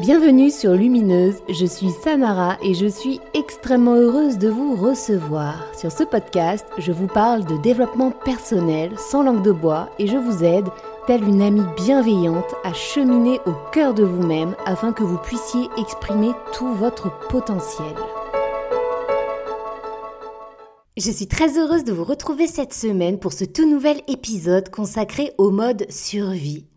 Bienvenue sur Lumineuse, je suis Samara et je suis extrêmement heureuse de vous recevoir. Sur ce podcast, je vous parle de développement personnel sans langue de bois et je vous aide, telle une amie bienveillante, à cheminer au cœur de vous-même afin que vous puissiez exprimer tout votre potentiel. Je suis très heureuse de vous retrouver cette semaine pour ce tout nouvel épisode consacré au mode survie.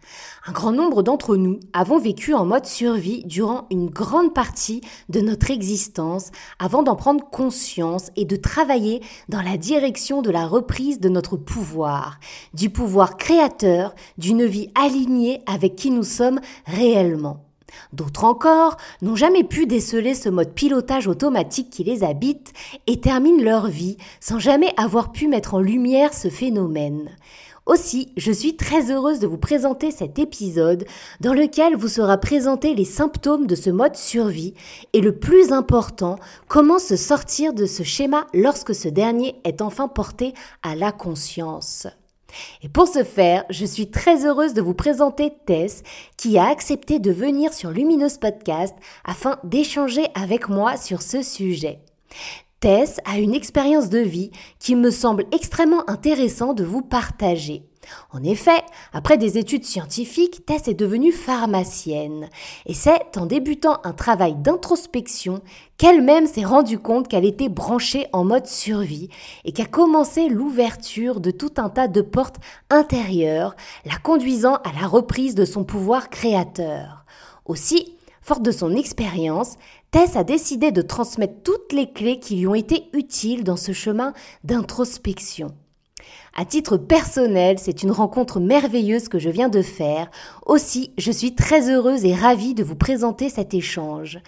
Un grand nombre d'entre nous avons vécu en mode survie durant une grande partie de notre existence avant d'en prendre conscience et de travailler dans la direction de la reprise de notre pouvoir, du pouvoir créateur, d'une vie alignée avec qui nous sommes réellement. D'autres encore n'ont jamais pu déceler ce mode pilotage automatique qui les habite et terminent leur vie sans jamais avoir pu mettre en lumière ce phénomène. Aussi, je suis très heureuse de vous présenter cet épisode dans lequel vous sera présenté les symptômes de ce mode survie et le plus important, comment se sortir de ce schéma lorsque ce dernier est enfin porté à la conscience. Et pour ce faire, je suis très heureuse de vous présenter Tess qui a accepté de venir sur Lumineuse Podcast afin d'échanger avec moi sur ce sujet. Tess a une expérience de vie qui me semble extrêmement intéressant de vous partager. En effet, après des études scientifiques, Tess est devenue pharmacienne. Et c'est en débutant un travail d'introspection qu'elle-même s'est rendue compte qu'elle était branchée en mode survie et qu'a commencé l'ouverture de tout un tas de portes intérieures, la conduisant à la reprise de son pouvoir créateur. Aussi, forte de son expérience, Tess a décidé de transmettre toutes les clés qui lui ont été utiles dans ce chemin d'introspection. À titre personnel, c'est une rencontre merveilleuse que je viens de faire. Aussi, je suis très heureuse et ravie de vous présenter cet échange.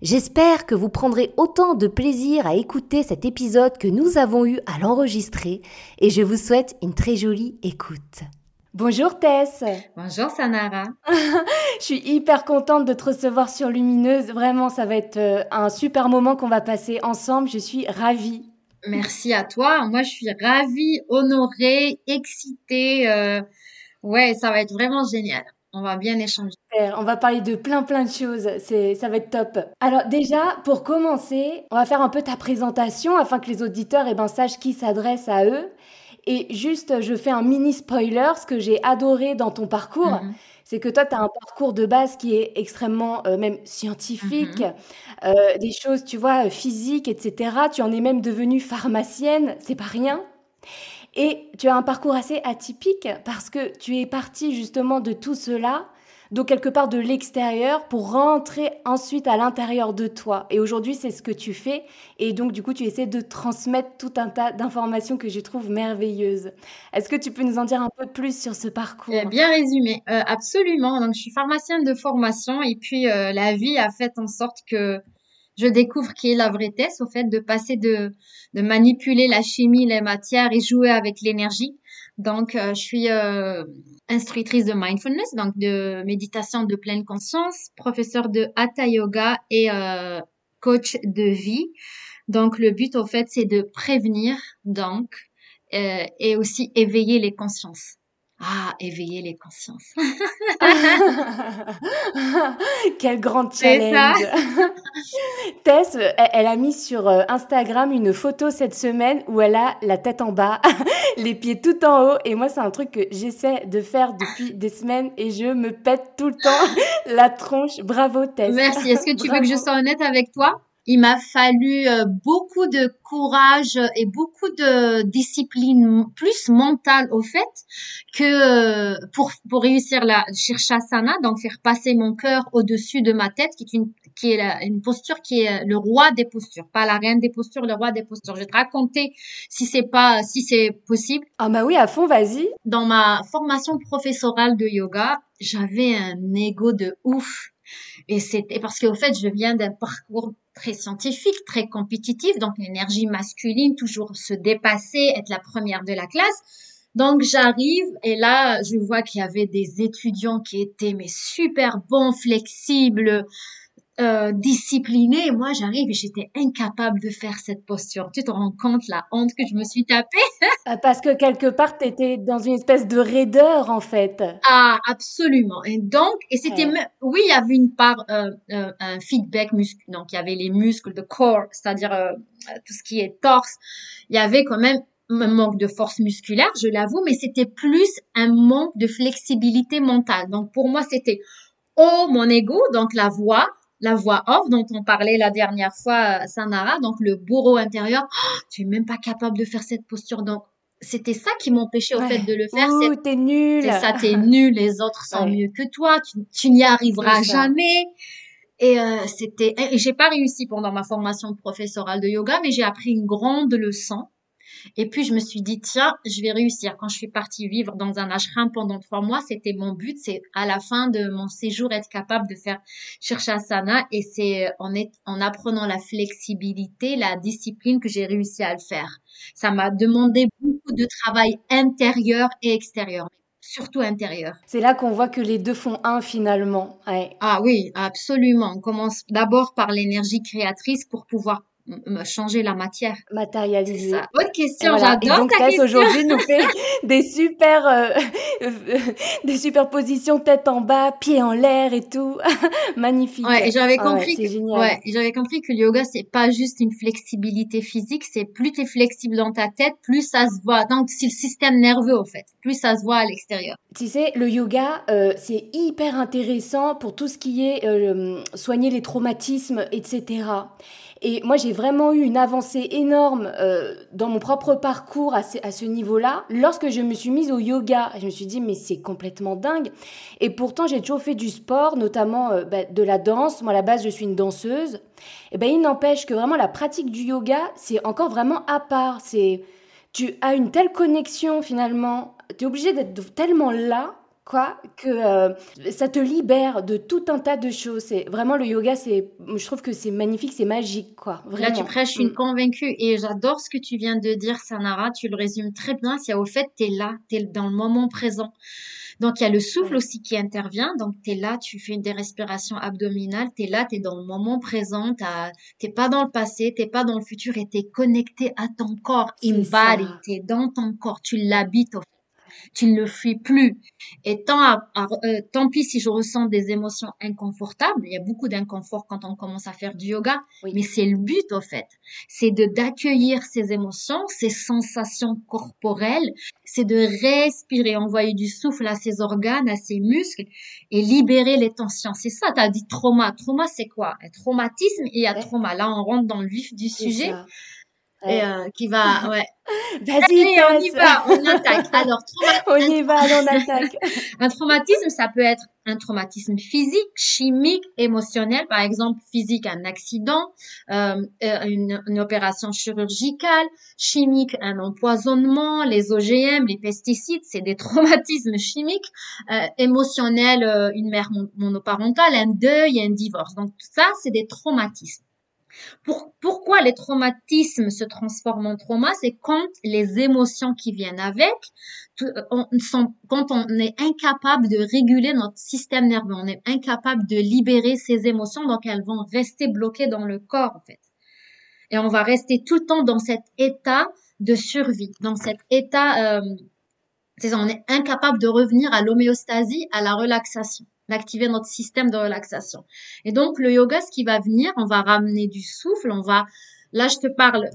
J'espère que vous prendrez autant de plaisir à écouter cet épisode que nous avons eu à l'enregistrer et je vous souhaite une très jolie écoute. Bonjour Tess. Bonjour Sanara. je suis hyper contente de te recevoir sur Lumineuse. Vraiment, ça va être euh, un super moment qu'on va passer ensemble. Je suis ravie. Merci à toi. Moi, je suis ravie, honorée, excitée. Euh, ouais, ça va être vraiment génial. On va bien échanger. On va parler de plein plein de choses. C'est, ça va être top. Alors déjà, pour commencer, on va faire un peu ta présentation afin que les auditeurs eh ben, sachent qui s'adresse à eux. Et juste, je fais un mini spoiler. Ce que j'ai adoré dans ton parcours, mhm c'est que toi, tu as un parcours de base qui est extrêmement euh, même scientifique, mmh euh, des choses, tu vois, physiques, etc. Tu en es même devenue pharmacienne, c'est pas rien. Et tu as un parcours assez atypique parce que tu es partie justement de tout cela donc quelque part de l'extérieur pour rentrer ensuite à l'intérieur de toi. Et aujourd'hui, c'est ce que tu fais. Et donc, du coup, tu essaies de transmettre tout un tas d'informations que je trouve merveilleuses. Est-ce que tu peux nous en dire un peu plus sur ce parcours? Eh Bien résumé, euh, absolument. Donc, je suis pharmacienne de formation et puis euh, la vie a fait en sorte que je découvre qui est la vraie thèse, au fait de passer de, de manipuler la chimie, les matières et jouer avec l'énergie. Donc, euh, je suis instructrice de mindfulness, donc de méditation de pleine conscience, professeur de hatha yoga et euh, coach de vie. Donc le but au fait c'est de prévenir donc euh, et aussi éveiller les consciences. Ah, éveiller les consciences. Quel grand challenge. Tess, elle, a mis sur euh, Instagram une photo cette semaine où elle a la tête en bas, les pieds tout en haut. Et moi, c'est un truc que j'essaie de faire depuis des semaines et je me pète tout le temps la tronche. Bravo, Tess. Merci. Est-ce que tu veux que je sois honnête avec toi? Il m'a fallu euh, beaucoup de courage et beaucoup de discipline plus mentale au fait que euh, pour pour réussir la shirshasana donc faire passer mon cœur au-dessus de ma tête qui est une qui est une posture qui est le roi des postures pas la reine des postures le roi des postures. Je vais te raconter si c'est pas si c'est possible. Ah bah oui à fond vas-y. Dans ma formation professorale de yoga j'avais un ego de ouf. Et c'était parce qu'au fait, je viens d'un parcours très scientifique, très compétitif, donc l'énergie masculine, toujours se dépasser, être la première de la classe. Donc j'arrive et là, je vois qu'il y avait des étudiants qui étaient mais super bons, flexibles, euh, disciplinée. Moi, j'arrive et j'étais incapable de faire cette posture. Tu te rends compte la honte que je me suis tapée? Ah, Parce que quelque part, tu étais dans une espèce de raideur, en fait. Ah, absolument. Et donc, et c'était, oui, il y avait une part, euh, euh, un feedback musculaire. Donc, il y avait les muscles de corps, c'est-à-dire tout ce qui est torse. Il y avait quand même un manque de force musculaire, je l'avoue, mais c'était plus un manque de flexibilité mentale. Donc, pour moi, c'était oh mon ego, donc la voix, la voix off dont on parlait la dernière fois, Sanara, donc le bourreau intérieur. Oh, tu es même pas capable de faire cette posture. Donc, c'était ça qui m'empêchait au fait de le faire. Ouh, t'es nul. C'est ça, t'es nul. Les autres sont mieux que toi. Tu, n'y arriveras jamais. Et euh, c'était, j'ai pas réussi pendant ma formation professorale de yoga, mais j'ai appris une grande leçon et puis, je me suis dit, tiens, je vais réussir. Quand je suis partie vivre dans un ashram pendant trois mois, c'était mon but. C'est à la fin de mon séjour être capable de faire Shirshasana. Et c'est en, en apprenant la flexibilité, la discipline que j'ai réussi à le faire. Ça m'a demandé beaucoup de travail intérieur et extérieur surtout intérieur. C'est là qu'on voit que les deux font un finalement. Ah oui, absolument. On commence d'abord par l'énergie créatrice pour pouvoir changer la matière. Matérialiser. Autre question, j'adore donc, ta question. aujourd'hui nous fait des super, euh, des superpositions tête en bas, pieds en l'air et tout. Magnifique. Ouais, et j'avais ah compris que, ouais, j'avais compris que le yoga, c'est pas juste une flexibilité physique, c'est plus tu es flexible dans ta tête, plus ça se voit. Donc, c'est le système nerveux, au fait. Plus ça se voit à l'extérieur. Tu sais, le yoga, euh, c'est hyper intéressant pour tout ce qui est euh, soigner les traumatismes, etc. Et moi, j'ai vraiment eu une avancée énorme euh, dans mon propre parcours à ce, niveau-là. Lorsque je me suis mise au yoga, je me suis dit, mais c'est complètement dingue. Et pourtant, j'ai toujours fait du sport, notamment euh, bah, de la danse. Moi, à la base, je suis une danseuse. Et ben, il n'empêche que vraiment la pratique du yoga, c'est encore vraiment à part. C'est, tu as une telle connexion finalement. Tu es obligé d'être tellement là quoi que euh, ça te libère de tout un tas de choses. C'est vraiment le yoga, c'est je trouve que c'est magnifique, c'est magique quoi. Vraiment. Là tu prêches une mm. convaincue et j'adore ce que tu viens de dire Sanara, tu le résumes très bien, c'est au fait tu es là, tu es dans le moment présent. Donc il y a le souffle aussi qui intervient, donc tu es là, tu fais des respirations abdominales, tu es là, tu es dans le moment présent, tu pas dans le passé, tu pas dans le futur et tu es connecté à ton corps, embody, tu es dans ton corps, tu l'habites au fait tu ne le fuis plus. Et tant, euh, tant pis si je ressens des émotions inconfortables, il y a beaucoup d'inconfort quand on commence à faire du yoga, mais c'est le but au fait. C'est de d'accueillir ces émotions, ces sensations corporelles, c'est de respirer, envoyer du souffle à ses organes, à ses muscles et libérer les tensions. C'est ça, tu as dit trauma. Trauma, c'est quoi? Un traumatisme et un trauma. Là, on rentre dans le vif du sujet. Et euh, qui va, ouais. Vas-y, on y va, on attaque. Alors, on y va, on attaque. un traumatisme, ça peut être un traumatisme physique, chimique, émotionnel. Par exemple, physique, un accident, euh, euh une, une, opération chirurgicale. Chimique, un empoisonnement, les OGM, les pesticides, c'est des traumatismes chimiques. Euh, émotionnel, euh, une mère monoparentale, un deuil, un divorce. Donc, tout ça, c'est des traumatismes pourquoi les traumatismes se transforment en trauma? C'est quand les émotions qui viennent avec, euh, sont, quand on est incapable de réguler notre système nerveux, on est incapable de libérer ces émotions, donc elles vont rester bloquées dans le corps en fait. Et on va rester tout le temps dans cet état de survie, dans cet état, euh, on est incapable de revenir à l'homéostasie, à la relaxation d'activer notre système de relaxation. Et donc, le yoga, ce qui va venir, on va ramener du souffle, on va, là, je te parle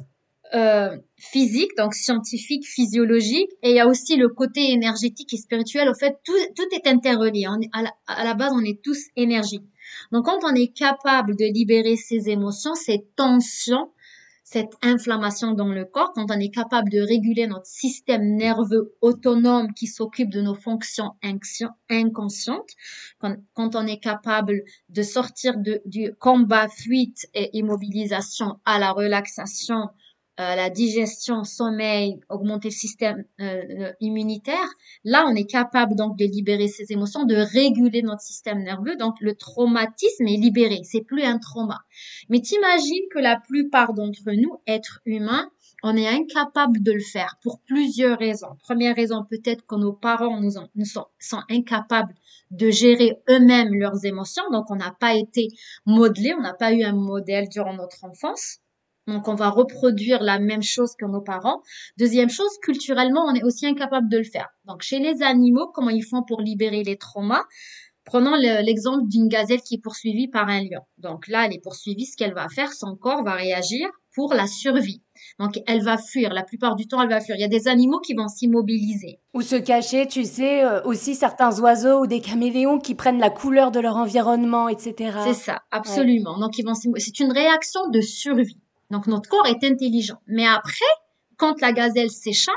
euh, physique, donc scientifique, physiologique, et il y a aussi le côté énergétique et spirituel. Au fait, tout, tout est interrelié. On est, à, la, base, on est tous énergie. Donc, quand on est capable de libérer ses émotions, ces tensions, cette inflammation dans le corps, quand on est capable de réguler notre système nerveux autonome qui s'occupe de nos fonctions inconscientes, quand, on est capable de sortir de, du combat, fuite et immobilisation à la relaxation, euh, la digestion, sommeil, augmenter le système euh, euh, immunitaire, là, on est capable donc de libérer ces émotions, de réguler notre système nerveux. Donc, le traumatisme est libéré. C'est plus un trauma. Mais t'imagines que la plupart d'entre nous, êtres humains, on est incapable de le faire pour plusieurs raisons. Première raison, peut-être que nos parents nous, nous sont, sont, incapables de gérer eux-mêmes leurs émotions. Donc, on n'a pas été modelé, on n'a pas eu un modèle durant notre enfance. Donc, on va reproduire la même chose que nos parents. Deuxième chose, culturellement, on est aussi incapable de le faire. Donc, chez les animaux, comment ils font pour libérer les traumas? Prenons l'exemple d'une gazelle qui est poursuivie par un lion. Donc là, elle est poursuivie, ce qu'elle va faire, son corps va réagir pour la survie. Donc elle va fuir, la plupart du temps elle va fuir. Il y a des animaux qui vont s'immobiliser. Ou se cacher, tu sais, euh, aussi certains oiseaux ou des caméléons qui prennent la couleur de leur environnement, etc. C'est ça, absolument. Donc ils vont c'est une réaction de survie. Donc notre corps est intelligent. Mais après, quand la gazelle s'échappe,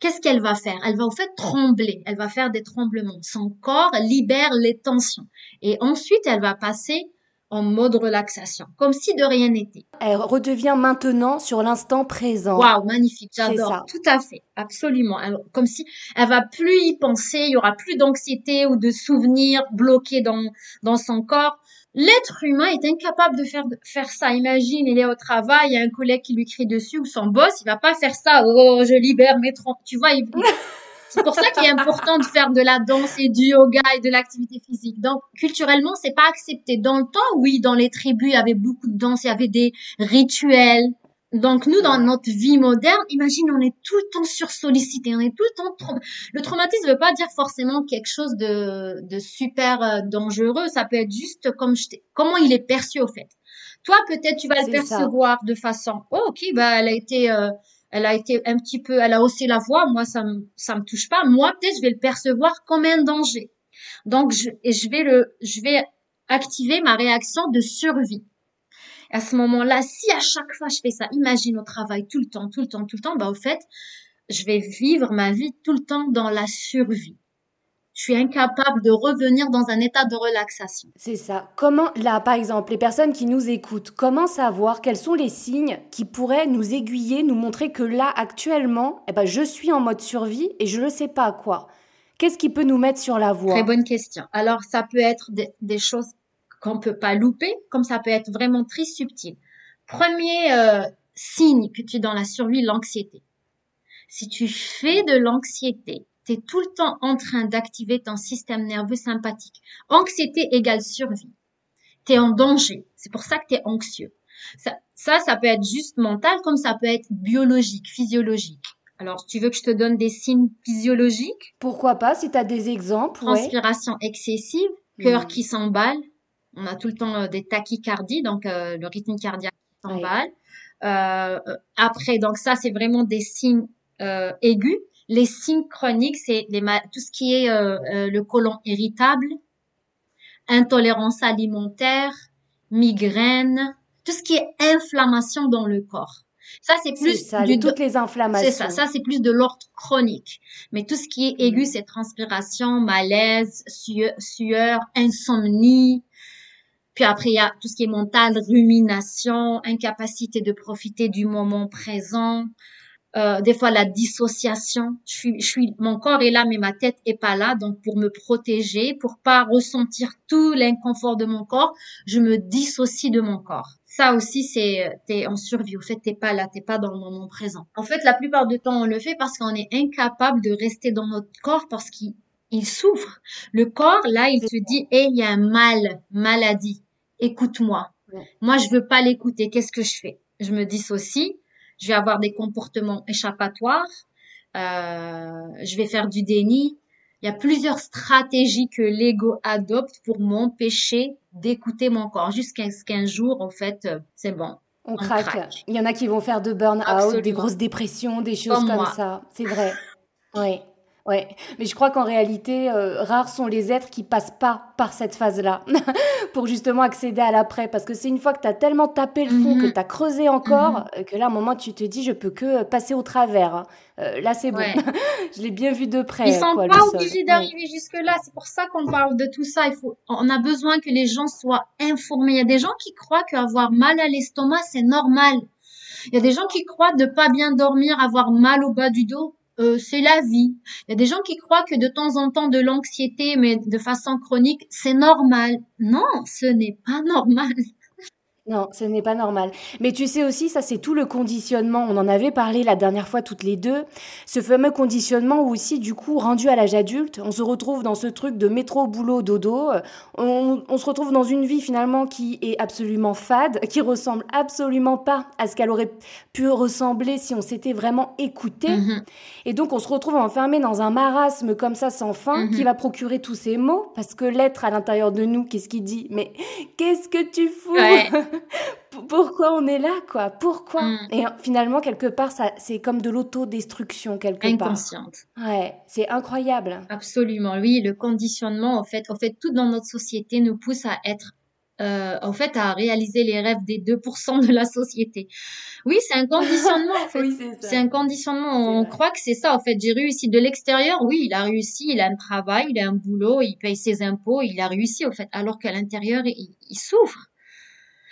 qu'est-ce qu'elle va faire? Elle va au fait trembler, elle va faire des tremblements. Son corps libère les tensions. Et ensuite, elle va passer en mode relaxation, comme si de rien n'était. Elle redevient maintenant sur l'instant présent. Waouh, magnifique, j'adore. Tout à fait, absolument. comme si elle va plus y penser, il y aura plus d'anxiété ou de souvenirs bloqués dans, dans son corps. L'être humain est incapable de faire, faire ça. Imagine, il est au travail, il y a un collègue qui lui crie dessus ou son boss, il va pas faire ça. Oh, je libère mes troncs. Tu vois, c'est pour ça qu'il est important de faire de la danse et du yoga et de l'activité physique. Donc, culturellement, c'est pas accepté. Dans le temps, oui, dans les tribus, il y avait beaucoup de danse, il y avait des rituels, donc nous, dans notre vie moderne, imagine, on est tout le temps sursollicité, on est tout le temps Le traumatisme ne veut pas dire forcément quelque chose de, de super euh, dangereux, ça peut être juste comme je comment il est perçu au fait. Toi, peut-être tu vas le percevoir de façon, oh, ok, bah elle a été, euh, elle a été un petit peu, elle a haussé la voix, moi ça me ça me touche pas. Moi, peut-être je vais le percevoir comme un danger. Donc je, et je vais le, je vais activer ma réaction de survie à ce moment-là, si à chaque fois je fais ça, imagine au travail tout le temps, tout le temps, tout le temps, bah au fait, je vais vivre ma vie tout le temps dans la survie. Je suis incapable de revenir dans un état de relaxation. C'est ça. Comment, là, par exemple, les personnes qui nous écoutent, comment savoir quels sont les signes qui pourraient nous aiguiller, nous montrer que là, actuellement, eh ben, je suis en mode survie et je ne sais pas à quoi? Qu'est-ce qui peut nous mettre sur la voie? Très bonne question. Alors, ça peut être des, des choses qu'on peut pas louper, comme ça peut être vraiment très subtil. Premier euh, signe que tu es dans la survie, l'anxiété. Si tu fais de l'anxiété, tu es tout le temps en train d'activer ton système nerveux sympathique. Anxiété égale survie. Tu es en danger. C'est pour ça que tu es anxieux. Ça, ça, ça peut être juste mental comme ça peut être biologique, physiologique. Alors, tu veux que je te donne des signes physiologiques? Pourquoi pas, si tu as des exemples. Transpiration excessive, cœur hmm. qui s'emballe, on a tout le temps euh, des tachycardies, donc euh, le rythme cardiaque s'emballe. Euh, après, donc ça, c'est vraiment des signes aigus. Les signes chroniques, c'est tout ce qui est le côlon irritable, intolérance alimentaire, migraine, tout ce qui est inflammation dans le corps. Ça, c'est plus ça, du, toutes les inflammations. C'est ça, ça c'est plus de l'ordre chronique. Mais tout ce qui est aigu, c'est transpiration, malaise, sueur, insomnie, puis après, il y a tout ce qui est mental, rumination, incapacité de profiter du moment présent. Euh, des fois, la dissociation. Je suis, je suis, mon corps est là, mais ma tête est pas là. Donc, pour me protéger, pour pas ressentir tout l'inconfort de mon corps, je me dissocie de mon corps. Ça aussi, c'est, t'es en survie. Au fait, t'es pas là, t'es pas dans le moment présent. En fait, la plupart du temps, on le fait parce qu'on est incapable de rester dans notre corps parce qu'il il souffre. Le corps, là, il se dit, eh, il y a un mal, maladie écoute-moi. Moi, je veux pas l'écouter. Qu'est-ce que je fais? Je me dissocie. Je vais avoir des comportements échappatoires. Euh, je vais faire du déni. Il y a plusieurs stratégies que l'ego adopte pour m'empêcher d'écouter mon corps. Jusqu'à ce qu'un jour, en fait, euh, c'est bon. On, craque. Il y en a qui vont faire de burn-out, des grosses dépressions, des choses comme, comme ça. C'est vrai. Oui. Ouais, mais je crois qu'en réalité, euh, rares sont les êtres qui passent pas par cette phase-là pour justement accéder à l'après. Parce que c'est une fois que tu as tellement tapé le fond, que mhm. tu as creusé encore, mhm. euh, que là, à un moment, tu te dis, je peux que passer au travers. Hein. Euh, là, c'est bon. je l'ai bien vu de près. Ils sont pas obligés d'arriver jusque-là. C'est pour ça qu'on parle de tout ça. Il faut, on a besoin que les gens soient informés. Il y a des gens qui croient qu'avoir mal à l'estomac, c'est normal. Il y a des gens qui croient de pas bien dormir, avoir mal au bas du dos euh, c'est la vie. Il y a des gens qui croient que de temps en temps de l'anxiété, mais de façon chronique, c'est normal. Non, ce n'est pas normal. Non, ce n'est pas normal. Mais tu sais aussi, ça c'est tout le conditionnement. On en avait parlé la dernière fois toutes les deux. Ce fameux conditionnement où aussi, du coup, rendu à l'âge adulte, on se retrouve dans ce truc de métro, boulot, dodo. On, on se retrouve dans une vie finalement qui est absolument fade, qui ressemble absolument pas à ce qu'elle aurait pu ressembler si on s'était vraiment écouté. Mhm. Et donc on se retrouve enfermé dans un marasme comme ça sans fin Mhm. qui va procurer tous ces mots parce que l'être à l'intérieur de nous, qu'est-ce qu'il dit? Mais qu'est-ce que tu fous? Ouais. Pourquoi on est là, quoi? Pourquoi? Mm. Et finalement, quelque part, ça, c'est comme de l'autodestruction, quelque part. Inconsciente. Ouais, c'est incroyable. Absolument, oui, le conditionnement, en fait, en fait, tout dans notre société nous pousse à être, euh, en fait, à réaliser les rêves des 2% de la société. Oui, c'est un conditionnement, en fait. Oui, c'est un conditionnement. On croit que c'est ça, en fait. J'ai réussi de l'extérieur. Oui, il a réussi. Il a un travail, il a un boulot, il paye ses impôts, il a réussi, en fait. Alors qu'à l'intérieur, il, il souffre.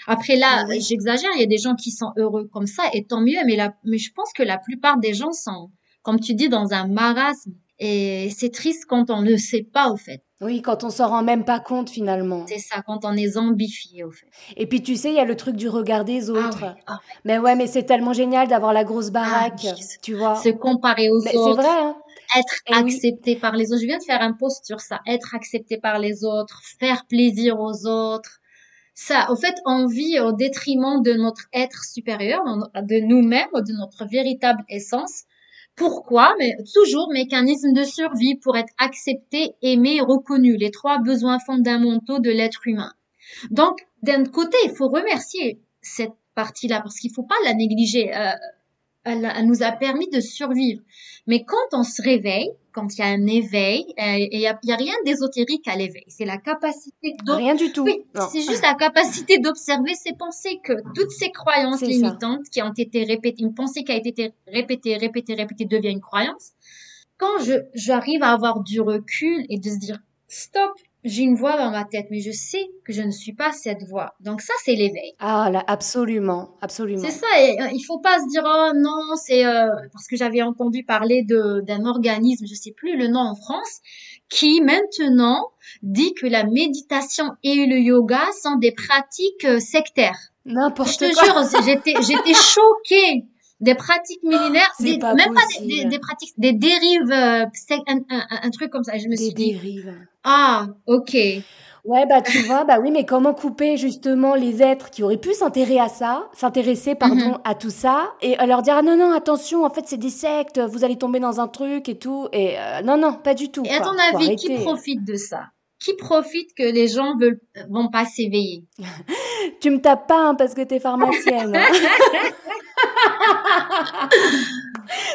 Après là, oui. j'exagère. Il y a des gens qui sont heureux comme ça, et tant mieux. Mais la, mais je pense que la plupart des gens sont, comme tu dis, dans un marasme. Et c'est triste quand on ne sait pas, au fait. Oui, quand on s'en rend même pas compte, finalement. C'est ça, quand on est zombifié, au fait. Et puis, tu sais, il y a le truc du regard des Ah autres. oui, ah, Mais ouais, mais c'est tellement génial d'avoir la grosse baraque, oui, tu vois. se comparer aux Mais c'est autres. vrai, hein. être Eh accepté par les autres. Je viens de faire un post sur ça. Être accepté par les autres, faire plaisir aux autres. Ça, au fait, on vit au détriment de notre être supérieur, de nous-mêmes, de notre véritable essence. Pourquoi? Mais toujours mécanisme de survie pour être accepté, aimé, reconnu. Les trois besoins fondamentaux de l'être humain. Donc, d'un côté, il faut remercier cette partie-là parce qu'il faut pas la négliger. Euh, elle, elle nous a permis de survivre. Mais quand on se réveille, quand il y a un éveil, euh, et il y a, a rien d'ésotérique à l'éveil. C'est la capacité Rien du tout. oui, c'est juste la capacité d'observer ses pensées, que toutes ces croyances ça. limitantes qui ont été répétées, une pensée qui a été répétée, répétée, répétée devient une croyance. Quand je, j'arrive à avoir du recul et de se dire, stop, j'ai une voix dans ma tête, mais je sais que je ne suis pas cette voix. Donc ça, c'est l'éveil. Ah là, absolument, absolument. C'est ça, et euh, il faut pas se dire oh non, c'est euh, parce que j'avais entendu parler de d'un organisme, je sais plus le nom en France, qui maintenant dit que la méditation et le yoga sont des pratiques euh, sectaires. Je N'importe te quoi. jure, j'étais j'étais choquée des pratiques millénaires, des- pas même pas des, des, des pratiques, des dérives, euh, un, un, un truc comme ça. Je me Des suis dit dérives. ah ok, Ouais, bah tu vois, bah oui, mais comment couper justement les êtres qui auraient pu s'intéresser à ça, s'intéresser, pardon, Mhm. à tout ça, et leur dire, ah non, non, attention, en fait, c'est des sectes, vous allez tomber dans un truc et tout, et euh, non, non, pas du tout. Et à quoi. ton Faut avis, qui profite de ça? Qui profite que les gens veulent vont pas s'éveiller? Tu me tapes pas, hein, parce que t'es pharmacienne. hein.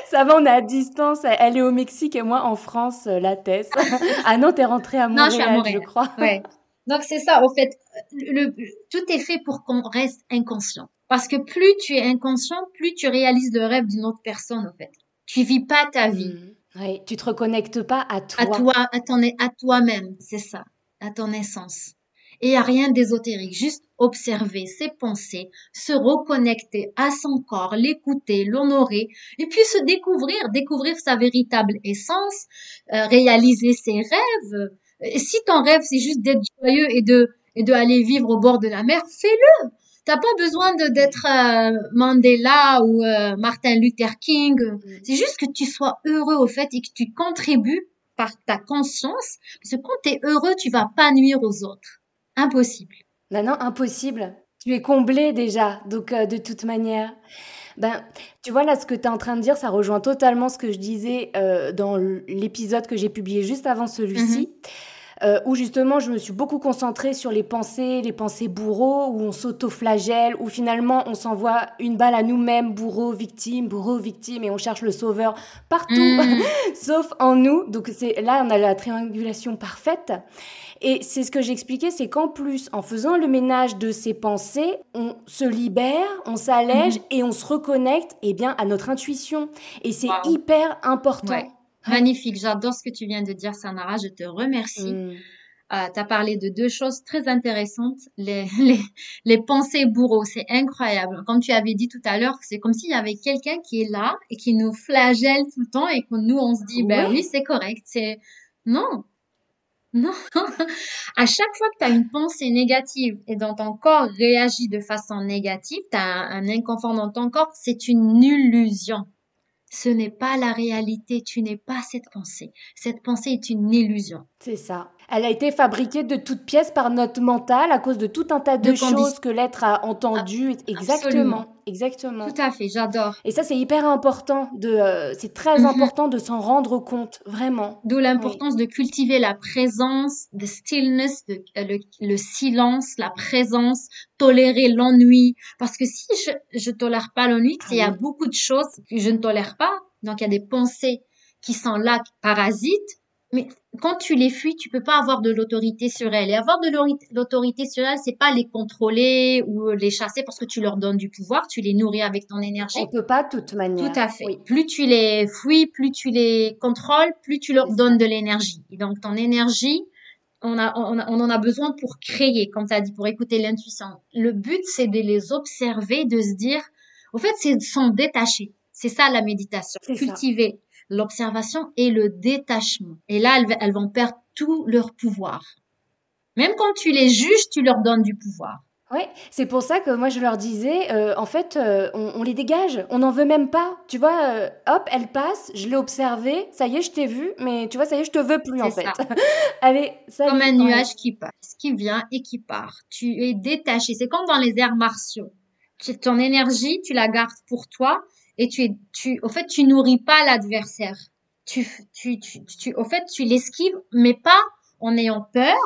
Ça va, on est à distance. Elle est au Mexique et moi en France, euh, la Tess. Ah non, t'es rentrée à Non, Montréal, je suis à Montréal. je crois. Ouais. Donc c'est ça, au fait, le, tout est fait pour qu'on reste inconscient. Parce que plus tu es inconscient, plus tu réalises le rêve d'une autre personne, au fait. Tu vis pas ta vie. Mm. Ouais, tu te reconnectes pas à toi. À toi, à ton, à toi-même, c'est ça. À ton essence. Et il y a rien d'ésotérique, juste observer ses pensées, se reconnecter à son corps, l'écouter, l'honorer, et puis se découvrir, découvrir sa véritable essence, euh, réaliser ses rêves. Et si ton rêve c'est juste d'être joyeux et de et de aller vivre au bord de la mer, fais-le. T'as pas besoin de d'être euh, Mandela ou euh, Martin Luther King. Mm. C'est juste que tu sois heureux au fait et que tu contribues par ta conscience. Parce que quand tu es heureux, tu vas pas nuire aux autres. Impossible. Non, non, impossible. Tu es comblé déjà, donc euh, de toute manière. Ben, tu vois là, ce que tu es en train de dire, ça rejoint totalement ce que je disais euh, dans l'épisode que j'ai publié juste avant celui-ci, euh, où justement je me suis beaucoup concentrée sur les pensées, les pensées bourreaux, où on s'auto-flagelle, où finalement on s'envoie une balle à nous-mêmes, bourreau, victime, bourreau, victime, et on cherche le sauveur partout, Mm. sauf en nous. Donc c'est là on a la triangulation parfaite. Et c'est ce que j'expliquais, c'est qu'en plus, en faisant le ménage de ses pensées, on se libère, on s'allège Mhm. et on se reconnecte eh bien, à notre intuition. Et c'est Wow. hyper important. Ouais. Magnifique, j'adore ce que tu viens de dire, Sanara. Je te remercie. Mm. tu as parlé de deux choses très intéressantes. Les, les, les pensées bourreaux, c'est incroyable. Comme tu avais dit tout à l'heure, c'est comme s'il y avait quelqu'un qui est là et qui nous flagelle tout le temps et que nous, on se dit, ben oui, c'est correct. C'est Non, Non. à chaque fois que tu as une pensée négative et dont ton corps réagit de façon négative, tu as un, un inconfort dans ton corps, c'est une illusion. Ce n'est pas la réalité, tu n'es pas cette pensée. Cette pensée est une illusion. C'est ça. Elle a été fabriquée de toutes pièces par notre mental à cause de tout un tas de, choses que l'être a entendues. Exactement. Exactement. Tout à fait, j'adore. Et ça, c'est hyper important. De, euh, c'est très mhm. important de s'en rendre compte, vraiment. D'où l'importance de cultiver la présence, de stillness, de, euh, le, silence, la présence, tolérer l'ennui. Parce que si je, je tolère pas l'ennui, il y a ah beaucoup de choses que je ne tolère pas. Donc, il y a des pensées qui sont là, parasites mais quand tu les fuis, tu peux pas avoir de l'autorité sur elles. Et avoir de l'autorité sur elles, c'est pas les contrôler ou les chasser parce que tu leur donnes du pouvoir, tu les nourris avec ton énergie. On peut pas de toute manière. Tout à fait. Plus tu les fuis, plus tu les contrôles, plus tu leur donnes de l'énergie. Et donc ton énergie, on, a, on, on en a besoin pour créer, comme tu as dit, pour écouter l'intuition. Le but, c'est de les observer, de se dire, au fait, c'est s'en détacher. C'est ça la méditation. Cultiver l'observation et le détachement. Et là, elles, vont perdre tout leur pouvoir. Même quand tu les juges, tu leur donnes du pouvoir. Oui, c'est pour ça que moi je leur disais, euh, en fait, euh, on, les dégage, on n'en veut même pas. Tu vois, euh, hop, elle passe, je l'ai observée, ça y est, je t'ai vu, mais tu vois, ça y est, je te veux plus en fait. Allez, ça Comme un nuage qui passe, qui vient et qui part. Tu es détaché. C'est comme dans les airs martiaux. Ton énergie, tu la gardes pour toi, et tu es, tu, au fait, tu nourris pas l'adversaire. Tu, tu, tu, tu, au fait, tu l'esquives, mais pas en ayant peur,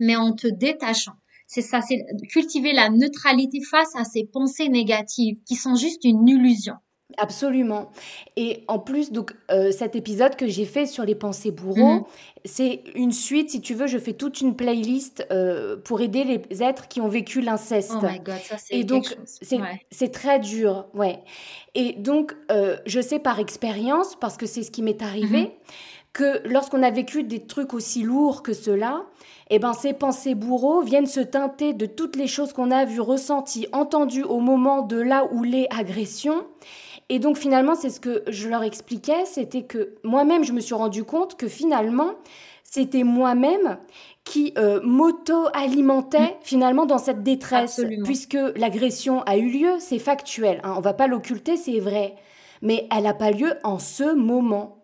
mais en te détachant. C'est ça, c'est cultiver la neutralité face à ces pensées négatives qui sont juste une illusion. Absolument. Et en plus, donc, euh, cet épisode que j'ai fait sur les pensées bourreaux, mhm. c'est une suite, si tu veux, je fais toute une playlist euh, pour aider les êtres qui ont vécu l'inceste. Oh my god, ça c'est Et donc, c'est très dur, ouais. Et donc, euh, je sais par expérience, parce que c'est ce qui m'est arrivé, mhm. que lorsqu'on a vécu des trucs aussi lourds que cela, eh ben, ces pensées bourreaux viennent se teinter de toutes les choses qu'on a vues, ressenties, entendues au moment de là où les agressions. Et donc finalement, c'est ce que je leur expliquais, c'était que moi-même, je me suis rendu compte que finalement, c'était moi-même qui euh, m'auto-alimentait mm. finalement dans cette détresse, puisque l'agression a eu lieu, c'est factuel, hein, on va pas l'occulter, c'est vrai, mais elle n'a pas lieu en ce moment.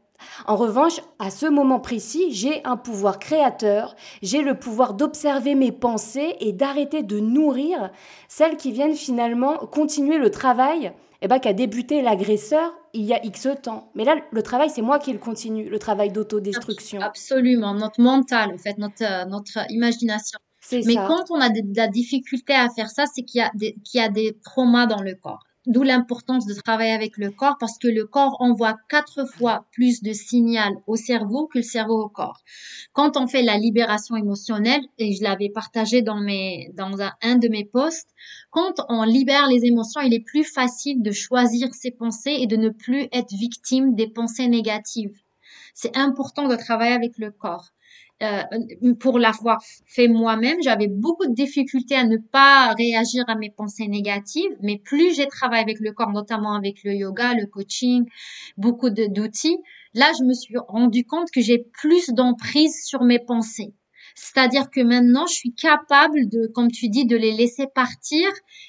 En revanche, à ce moment précis, j'ai un pouvoir créateur, j'ai le pouvoir d'observer mes pensées et d'arrêter de nourrir celles qui viennent finalement continuer le travail eh ben, qu'a débuté l'agresseur il y a X temps. Mais là, le travail, c'est moi qui le continue, le travail d'autodestruction. Absolument, notre mental, en fait, notre, euh, notre imagination. Mais quand on a de, la difficulté à faire ça, c'est qu'il y, a des, qu'il y a des traumas dans le corps. D'où l'importance de travailler avec le corps parce que le corps envoie quatre fois plus de signal au cerveau que le cerveau au corps. Quand on fait la libération émotionnelle, et je l'avais partagé dans mes, dans un, un de mes posts, quand on libère les émotions, il est plus facile de choisir ses pensées et de ne plus être victime des pensées négatives. C'est important de travailler avec le corps. Euh, pour l'avoir fait moi-même, j'avais beaucoup de difficultés à ne pas réagir à mes pensées négatives, mais plus j'ai travaillé avec le corps, notamment avec le yoga, le coaching, beaucoup d'outils, là, je me suis rendu compte que j'ai plus d'emprise sur mes pensées. C'est-à-dire que maintenant, je suis capable de, comme tu dis, de les laisser partir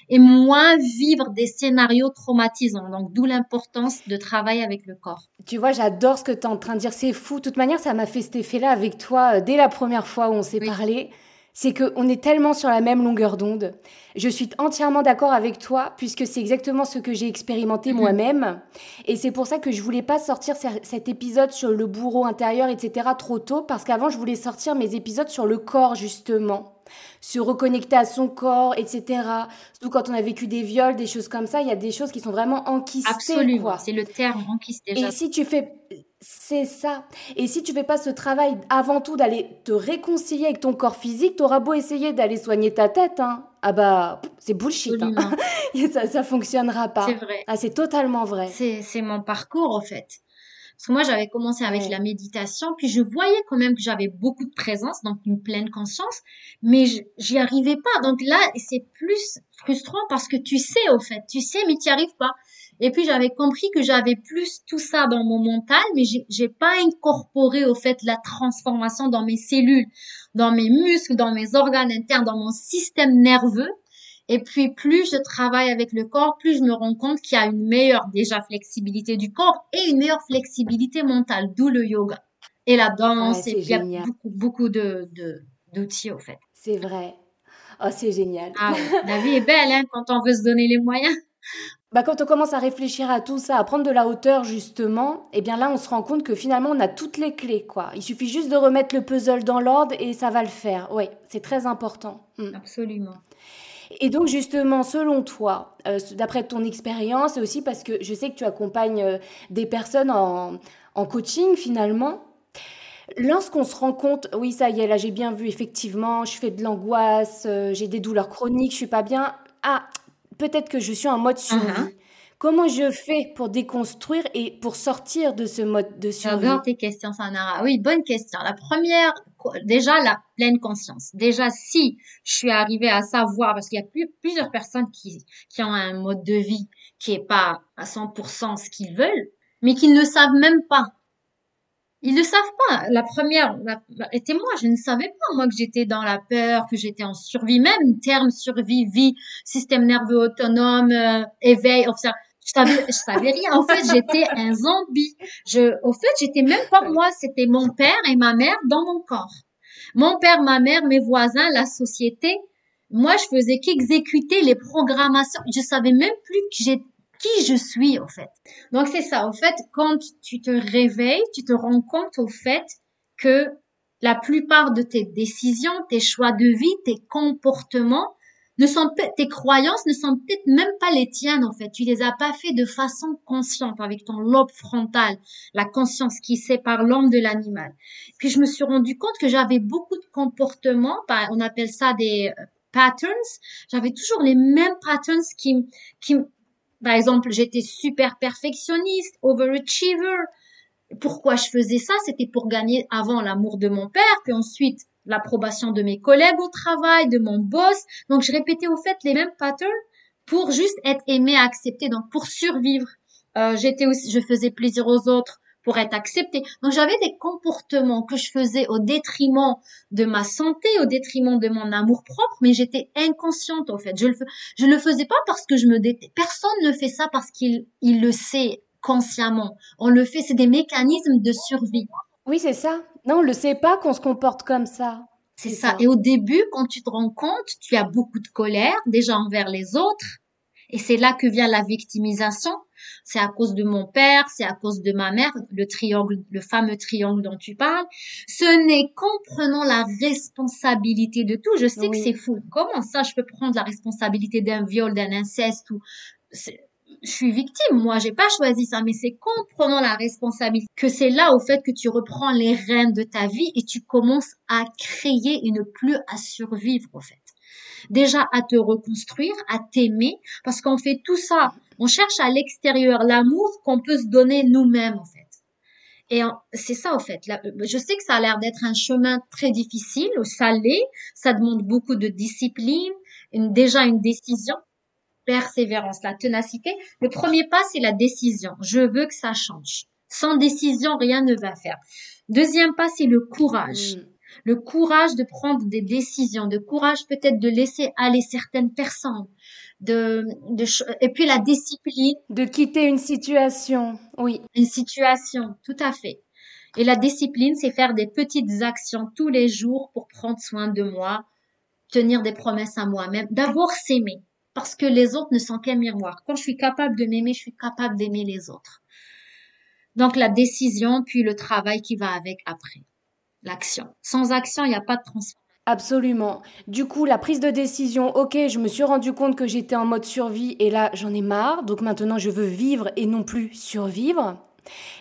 et moins vivre des scénarios traumatisants. Donc, d'où l'importance de travailler avec le corps. Tu vois, j'adore ce que tu es en train de dire. C'est fou. De toute manière, ça m'a fait cet effet-là avec toi euh, dès la première fois où on s'est parlé c'est qu'on est tellement sur la même longueur d'onde. Je suis entièrement d'accord avec toi, puisque c'est exactement ce que j'ai expérimenté mhm. moi-même. Et c'est pour ça que je voulais pas sortir cet épisode sur le bourreau intérieur, etc., trop tôt, parce qu'avant, je voulais sortir mes épisodes sur le corps, justement. Sur reconnecter à son corps, etc. Surtout quand on a vécu des viols, des choses comme ça, il y a des choses qui sont vraiment enquistées. Absolument, c'est le terme enquisté. Et si tu fais c'est ça. Et si tu fais pas ce travail avant tout d'aller te réconcilier avec ton corps physique, tu auras beau essayer d'aller soigner ta tête, hein. Ah bah, c'est bullshit. Hein. ça, ça fonctionnera pas. C'est vrai. Ah, c'est totalement vrai. C'est mon parcours, en fait. Parce que moi, j'avais commencé avec la méditation, puis je voyais quand même que j'avais beaucoup de présence, donc une pleine conscience, mais j'y arrivais pas. Donc là, c'est plus frustrant parce que tu sais, au fait, tu sais, mais tu n'y arrives pas. Et puis j'avais compris que j'avais plus tout ça dans mon mental, mais j'ai pas incorporé au fait la transformation dans mes cellules, dans mes muscles, dans mes organes internes, dans mon système nerveux. Et puis plus je travaille avec le corps, plus je me rends compte qu'il y a une meilleure déjà flexibilité du corps et une meilleure flexibilité mentale, d'où le yoga et la danse. et puis il y a beaucoup, beaucoup de d'outils au fait. C'est vrai. Oh, c'est génial. Ah, la vie est belle hein, quand on veut se donner les moyens. Bah, quand on commence à réfléchir à tout ça, à prendre de la hauteur justement, eh bien là on se rend compte que finalement on a toutes les clés quoi. Il suffit juste de remettre le puzzle dans l'ordre et ça va le faire. Oui, c'est très important. Hmm. Absolument. Et donc justement, selon toi, euh, d'après ton expérience, et aussi parce que je sais que tu accompagnes euh, des personnes en, en coaching finalement, Lorsqu'on se rend compte, oui, ça y est, là j'ai bien vu, effectivement, je fais de l'angoisse, euh, j'ai des douleurs chroniques, je suis pas bien. Ah, peut-être que je suis en mode survie. Uh-huh. Comment je fais pour déconstruire et pour sortir de ce mode de survie J'adore tes questions, Sanara. Oui, bonne question. La première, déjà la pleine conscience. Déjà, si je suis arrivée à savoir, parce qu'il y a plus, plusieurs personnes qui, qui ont un mode de vie qui est pas à 100% ce qu'ils veulent, mais qu'ils ne savent même pas ils ne savent pas. La première était moi. Je ne savais pas, moi, que j'étais dans la peur, que j'étais en survie. Même terme survie, vie, système nerveux autonome, euh, éveil, enfin, je savais, je savais rien. En fait, j'étais un zombie. Je, au fait, j'étais même pas moi. C'était mon père et ma mère dans mon corps. Mon père, ma mère, mes voisins, la société. Moi, je faisais qu'exécuter les programmations. Je savais même plus que j'étais qui je suis au fait. Donc c'est ça, au fait, quand tu te réveilles, tu te rends compte au fait que la plupart de tes décisions, tes choix de vie, tes comportements, ne sont tes croyances ne sont peut-être même pas les tiennes en fait. Tu les as pas fait de façon consciente avec ton lobe frontal, la conscience qui sépare l'homme de l'animal. Puis je me suis rendu compte que j'avais beaucoup de comportements, on appelle ça des euh, patterns. J'avais toujours les mêmes patterns qui, qui, par exemple, j'étais super perfectionniste, overachiever. Pourquoi je faisais ça? C'était pour gagner avant l'amour de mon père, puis ensuite l'approbation de mes collègues au travail, de mon boss. Donc, je répétais au fait les mêmes patterns pour juste être aimé, accepté, donc pour survivre. Euh, j'étais aussi, je faisais plaisir aux autres pour être acceptée. Donc j'avais des comportements que je faisais au détriment de ma santé, au détriment de mon amour propre, mais j'étais inconsciente en fait. Je le je le faisais pas parce que je me détestais. Personne ne fait ça parce qu'il il le sait consciemment. On le fait, c'est des mécanismes de survie. Oui, c'est ça. Non, on le sait pas qu'on se comporte comme ça. C'est ça. Et au début, quand tu te rends compte, tu as beaucoup de colère déjà envers les autres. Et c'est là que vient la victimisation c'est à cause de mon père, c'est à cause de ma mère, le triangle, le fameux triangle dont tu parles. Ce n'est qu'en prenant la responsabilité de tout. Je sais que c'est fou. Comment ça, je peux prendre la responsabilité d'un viol, d'un inceste ou je suis victime, moi j'ai pas choisi ça, mais c'est qu'en prenant la responsabilité que c'est là au fait que tu reprends les rênes de ta vie et tu commences à créer une plus à survivre au fait déjà à te reconstruire, à t'aimer, parce qu'on fait tout ça. On cherche à l'extérieur l'amour qu'on peut se donner nous-mêmes, en fait. Et c'est ça, en fait. Je sais que ça a l'air d'être un chemin très difficile, ça l'est. Ça demande beaucoup de discipline, déjà une décision, persévérance, la ténacité. Le premier pas, c'est la décision. Je veux que ça change. Sans décision, rien ne va faire. Deuxième pas, c'est le courage. Mm le courage de prendre des décisions, de courage peut-être de laisser aller certaines personnes, de, de et puis la discipline. De quitter une situation, oui. Une situation, tout à fait. Et la discipline, c'est faire des petites actions tous les jours pour prendre soin de moi, tenir des promesses à moi-même, d'abord s'aimer. Parce que les autres ne sont qu'un miroir. Quand je suis capable de m'aimer, je suis capable d'aimer les autres. Donc la décision, puis le travail qui va avec après l'action. Sans action, il n'y a pas de transformation. Absolument. Du coup, la prise de décision, ok, je me suis rendu compte que j'étais en mode survie et là, j'en ai marre. Donc maintenant, je veux vivre et non plus survivre.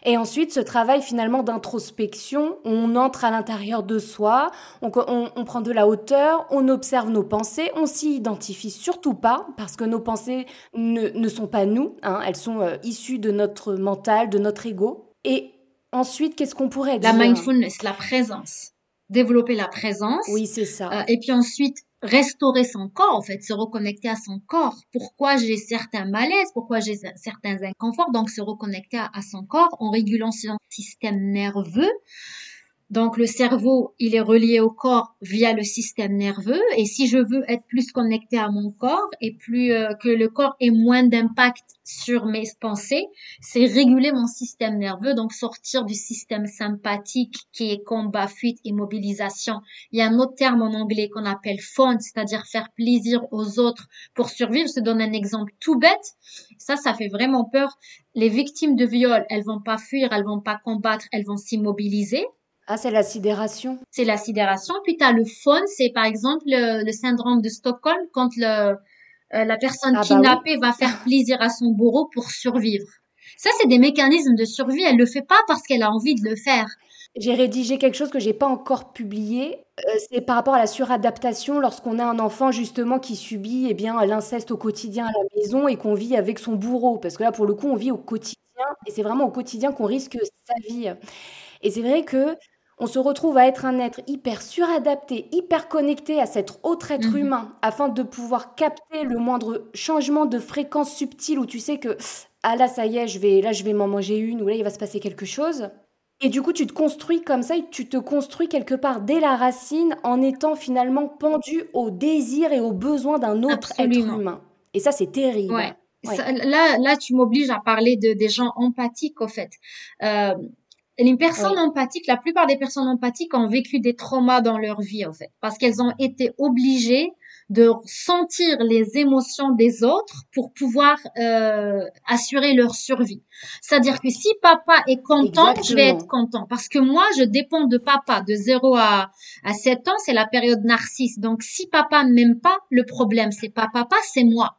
Et ensuite, ce travail finalement d'introspection, on entre à l'intérieur de soi, on, prend de la hauteur, on observe nos pensées, on s'y identifie surtout pas, parce que nos pensées ne, sont pas nous, hein, elles sont euh, issues de notre mental, de notre ego. Et Ensuite, qu'est-ce qu'on pourrait La dire? mindfulness, la présence. Développer la présence. Oui, c'est ça. Euh, et puis ensuite, restaurer son corps, en fait, se reconnecter à son corps. Pourquoi j'ai certains malaises, pourquoi j'ai certains inconforts? Donc, se reconnecter à, son corps en régulant son système nerveux donc le cerveau, il est relié au corps via le système nerveux et si je veux être plus connecté à mon corps et plus euh, que le corps ait moins d'impact sur mes pensées, c'est réguler mon système nerveux, donc sortir du système sympathique qui est combat, fuite, immobilisation. Il y a un autre terme en anglais qu'on appelle fun, c'est-à-dire faire plaisir aux autres pour survivre. Je te donne un exemple tout bête. Ça, ça fait vraiment peur. Les victimes de viol, elles vont pas fuir, elles vont pas combattre, elles vont s'immobiliser ah, c'est la sidération. C'est la sidération. Puis tu as le faune, c'est par exemple le, syndrome de Stockholm quand le, euh, la personne ah, bah kidnappée va faire plaisir à son bourreau pour survivre. Ça, c'est des mécanismes de survie. Elle le fait pas parce qu'elle a envie de le faire. J'ai rédigé quelque chose que j'ai pas encore publié. Euh, c'est par rapport à la suradaptation lorsqu'on a un enfant justement qui subit eh bien l'inceste au quotidien à la maison et qu'on vit avec son bourreau. Parce que là, pour le coup, on vit au quotidien et c'est vraiment au quotidien qu'on risque sa vie. Et c'est vrai que on se retrouve à être un être hyper suradapté, hyper connecté à cet autre être mhm. humain, afin de pouvoir capter le moindre changement de fréquence subtile où tu sais que ah là ça y est, je vais là je vais m'en manger une ou là il va se passer quelque chose. Et du coup, tu te construis comme ça et tu te construis quelque part dès la racine en étant finalement pendu au désir et aux besoins d'un autre être humain. Et ça, c'est terrible. Ouais. là, là, tu m'obliges à parler de des gens empathiques, au fait. Euh, les personnes empathiques, la plupart des personnes empathiques ont vécu des traumas dans leur vie, en fait, parce qu'elles ont été obligées de sentir les émotions des autres pour pouvoir euh, assurer leur survie. C'est-à-dire que si papa est content, je vais être content. Parce que moi, je dépends de papa. De 0 à, à 7 ans, c'est la période narcisse. Donc, si papa ne m'aime pas, le problème, c'est pas papa, c'est moi.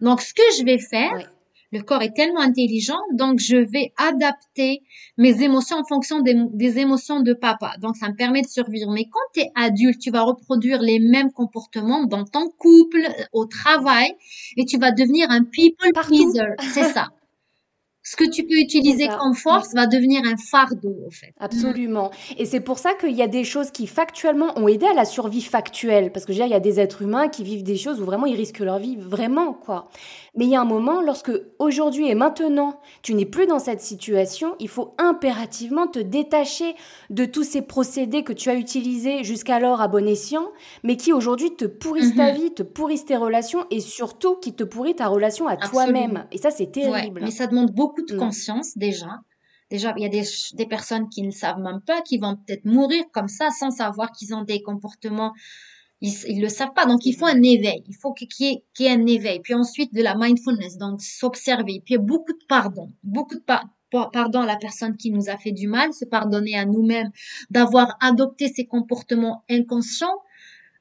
Donc, ce que je vais faire, le corps est tellement intelligent, donc je vais adapter mes émotions en fonction des, émotions de papa. Donc ça me permet de survivre. Mais quand tu es adulte, tu vas reproduire les mêmes comportements dans ton couple, au travail, et tu vas devenir un people pleaser. C'est ça ce que tu peux utiliser comme force va devenir un fardeau, en fait. Absolument. Et c'est pour ça qu'il y a des choses qui factuellement ont aidé à la survie factuelle. Parce que je il y a des êtres humains qui vivent des choses où vraiment ils risquent leur vie, vraiment, quoi. Mais il y a un moment, lorsque aujourd'hui et maintenant, tu n'es plus dans cette situation, il faut impérativement te détacher de tous ces procédés que tu as utilisés jusqu'alors à bon escient, mais qui aujourd'hui te pourrissent ta mhm. vie, te pourrissent tes relations et surtout qui te pourrissent ta relation à toi-même. Et ça, c'est terrible. mais ça demande beaucoup de mm. conscience déjà. Déjà, il y a des, des personnes qui ne savent même pas, qui vont peut-être mourir comme ça sans savoir qu'ils ont des comportements ils, ils le savent pas. Donc, il faut un éveil. Il faut qu'il y, ait, ait un éveil. Puis ensuite, de la mindfulness, donc s'observer. Puis beaucoup de pardon. Beaucoup de pardon à la personne qui nous a fait du mal, se pardonner à nous-mêmes, d'avoir adopté ces comportements inconscients.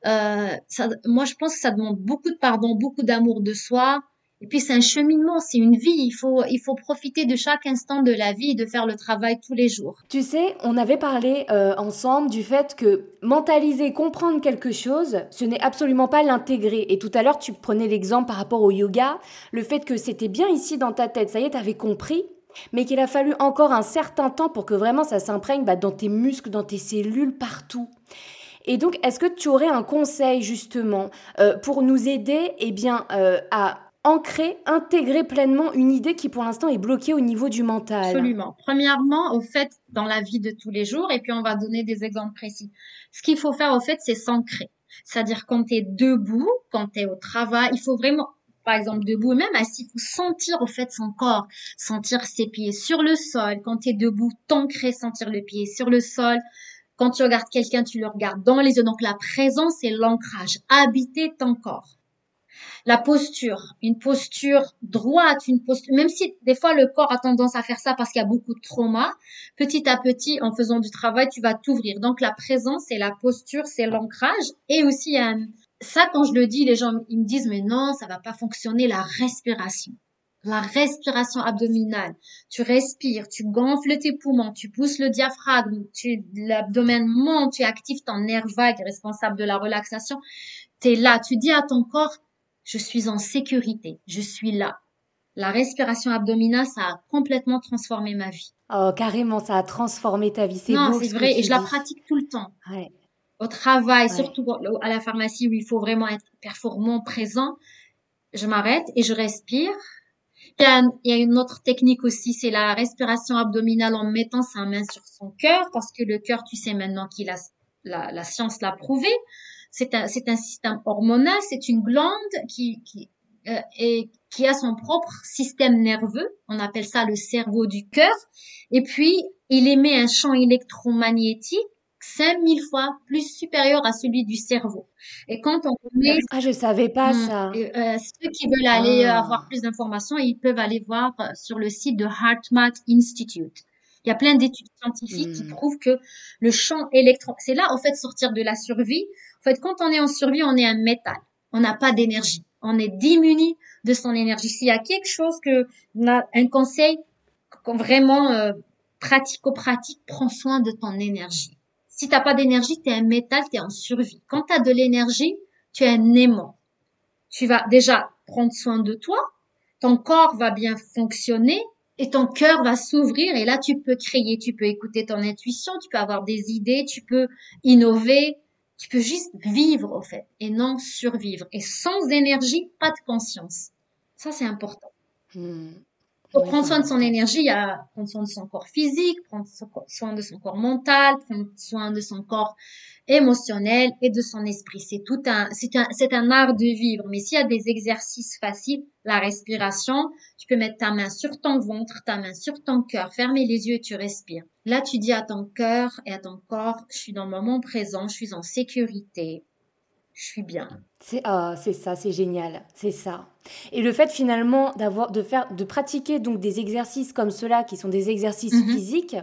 Euh, ça, moi, je pense que ça demande beaucoup de pardon, beaucoup d'amour de soi, et puis c'est un cheminement, c'est une vie. Il faut, il faut profiter de chaque instant de la vie de faire le travail tous les jours. Tu sais, on avait parlé euh, ensemble du fait que mentaliser, comprendre quelque chose, ce n'est absolument pas l'intégrer. Et tout à l'heure, tu prenais l'exemple par rapport au yoga, le fait que c'était bien ici dans ta tête, ça y est, tu avais compris, mais qu'il a fallu encore un certain temps pour que vraiment ça s'imprègne bah, dans tes muscles, dans tes cellules, partout. Et donc, est-ce que tu aurais un conseil justement euh, pour nous aider eh bien, euh, à ancrer, intégrer pleinement une idée qui pour l'instant est bloquée au niveau du mental Absolument. Premièrement, au fait, dans la vie de tous les jours, et puis on va donner des exemples précis. Ce qu'il faut faire, au fait, c'est s'ancrer. C'est-à-dire quand tu es debout, quand tu es au travail, il faut vraiment, par exemple, debout, même assis, il faut sentir au fait son corps, sentir ses pieds sur le sol. Quand tu es debout, t'ancrer, sentir le pied sur le sol. Quand tu regardes quelqu'un, tu le regardes dans les yeux. Donc la présence et l'ancrage, habiter ton corps. La posture, une posture droite, une posture, même si des fois le corps a tendance à faire ça parce qu'il y a beaucoup de trauma, petit à petit, en faisant du travail, tu vas t'ouvrir. Donc la présence, c'est la posture, c'est l'ancrage et aussi ça quand je le dis, les gens ils me disent mais non, ça va pas fonctionner la respiration. La respiration abdominale. Tu respires, tu gonfles tes poumons, tu pousses le diaphragme, tu, l'abdomen monte, tu actives ton nerf vague responsable de la relaxation. Tu es là, tu dis à ton corps, je suis en sécurité, je suis là. La respiration abdominale, ça a complètement transformé ma vie. Oh, carrément, ça a transformé ta vie. C'est Non, beau c'est ce vrai. Et je la pratique tout le temps. Ouais. Au travail, Ouais. surtout à la pharmacie où il faut vraiment être performant, présent. Je m'arrête et je respire. Il y, a, il y a une autre technique aussi, c'est la respiration abdominale en mettant sa main sur son cœur, parce que le cœur, tu sais maintenant qu'il a la, la science l'a prouvé, c'est un, c'est un système hormonal, c'est une glande qui, qui, euh, et qui a son propre système nerveux. On appelle ça le cerveau du cœur. Et puis, il émet un champ électromagnétique 5000 fois plus supérieur à celui du cerveau. Et quand on met Ah, je savais pas Mm. ça. Euh, ceux qui veulent aller euh, Ah. avoir plus d'informations, ils peuvent aller voir euh, sur le site de HeartMath Institute. Il y a plein d'études scientifiques qui Mm. prouvent que le champ électro, c'est là, en fait, sortir de la survie. Fait, quand on est en survie, on est un métal. On n'a pas d'énergie. On est démuni de son énergie. S'il y a quelque chose que, un conseil vraiment euh, pratico-pratique, prends soin de ton énergie. Si t'as pas d'énergie, t'es un métal, t'es en survie. Quand t'as de l'énergie, tu es un aimant. Tu vas déjà prendre soin de toi, ton corps va bien fonctionner et ton cœur va s'ouvrir et là tu peux créer, tu peux écouter ton intuition, tu peux avoir des idées, tu peux innover, tu peux juste vivre au fait et non survivre. Et sans énergie, pas de conscience. Ça c'est important. Mm. Pour prendre soin de son énergie, il y a prendre soin de son corps physique, prendre so- soin de son corps mental, prendre soin de son corps émotionnel et de son esprit. C'est tout un, c'est un, c'est un art de vivre. Mais s'il y a des exercices faciles, la respiration, tu peux mettre ta main sur ton ventre, ta main sur ton cœur, fermer les yeux et tu respires. Là, tu dis à ton cœur et à ton corps, je suis dans le moment présent, je suis en sécurité, je suis bien. C'est ah, c'est ça, c'est génial, c'est ça. Et le fait finalement d'avoir de faire de pratiquer donc des exercices comme ceux-là qui sont des exercices Mhm. physiques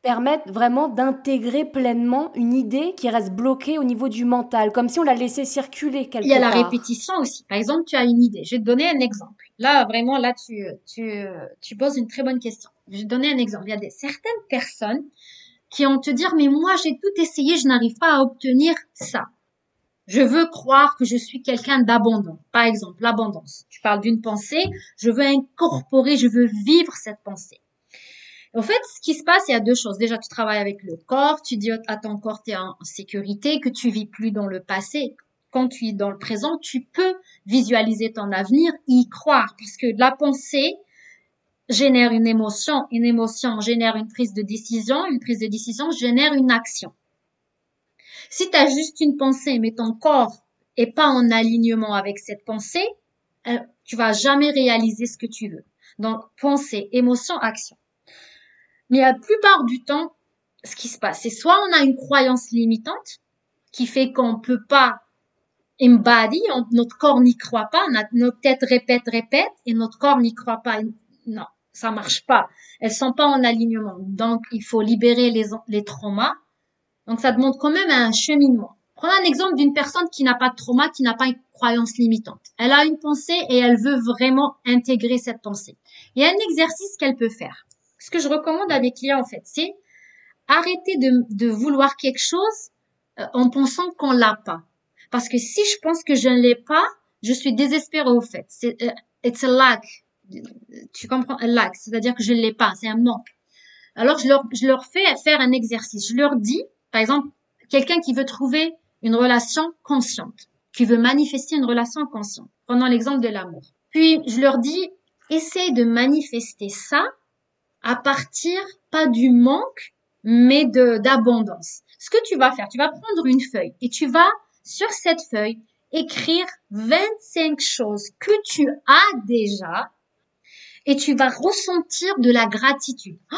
permettent vraiment d'intégrer pleinement une idée qui reste bloquée au niveau du mental, comme si on la laissait circuler quelque Il y a la part. répétition aussi. Par exemple, tu as une idée. Je vais te donner un exemple. Là, vraiment, là, tu, tu, tu poses une très bonne question. Je vais te donner un exemple. Il y a des, certaines personnes qui vont te dire, mais moi, j'ai tout essayé, je n'arrive pas à obtenir ça. Je veux croire que je suis quelqu'un d'abondant. Par exemple, l'abondance. Tu parles d'une pensée, je veux incorporer, je veux vivre cette pensée. En fait, ce qui se passe, il y a deux choses. Déjà, tu travailles avec le corps, tu dis à ton corps, tu es en sécurité, que tu vis plus dans le passé. Quand tu es dans le présent, tu peux visualiser ton avenir, y croire, parce que la pensée génère une émotion, une émotion génère une prise de décision, une prise de décision génère une action. Si tu as juste une pensée, mais ton corps est pas en alignement avec cette pensée, euh, tu vas jamais réaliser ce que tu veux. Donc, pensée, émotion, action. Mais la plupart du temps, ce qui se passe, c'est soit on a une croyance limitante qui fait qu'on peut pas embody, notre corps n'y croit pas, notre tête répète, répète, et notre corps n'y croit pas. Non, ça marche pas. Elles sont pas en alignement. Donc, il faut libérer les, les traumas. Donc, ça demande quand même un cheminement. Prenons un exemple d'une personne qui n'a pas de trauma, qui n'a pas une croyance limitante. Elle a une pensée et elle veut vraiment intégrer cette pensée. Il y a un exercice qu'elle peut faire. Ce que je recommande à mes clients, en fait, c'est arrêter de, de vouloir quelque chose euh, en pensant qu'on l'a pas. Parce que si je pense que je ne l'ai pas, je suis désespérée au fait. C'est, euh, it's a. Tu comprends? A lack. C'est-à-dire que je ne l'ai pas. C'est un manque. Alors, je leur, je leur fais faire un exercice. Je leur dis, par exemple, quelqu'un qui veut trouver une relation consciente, qui veut manifester une relation consciente. Prenons l'exemple de l'amour. Puis, je leur dis, essaye de manifester ça à partir, pas du manque, mais de, d'abondance. Ce que tu vas faire, tu vas prendre une feuille et tu vas, sur cette feuille, écrire 25 choses que tu as déjà et tu vas ressentir de la gratitude. Oh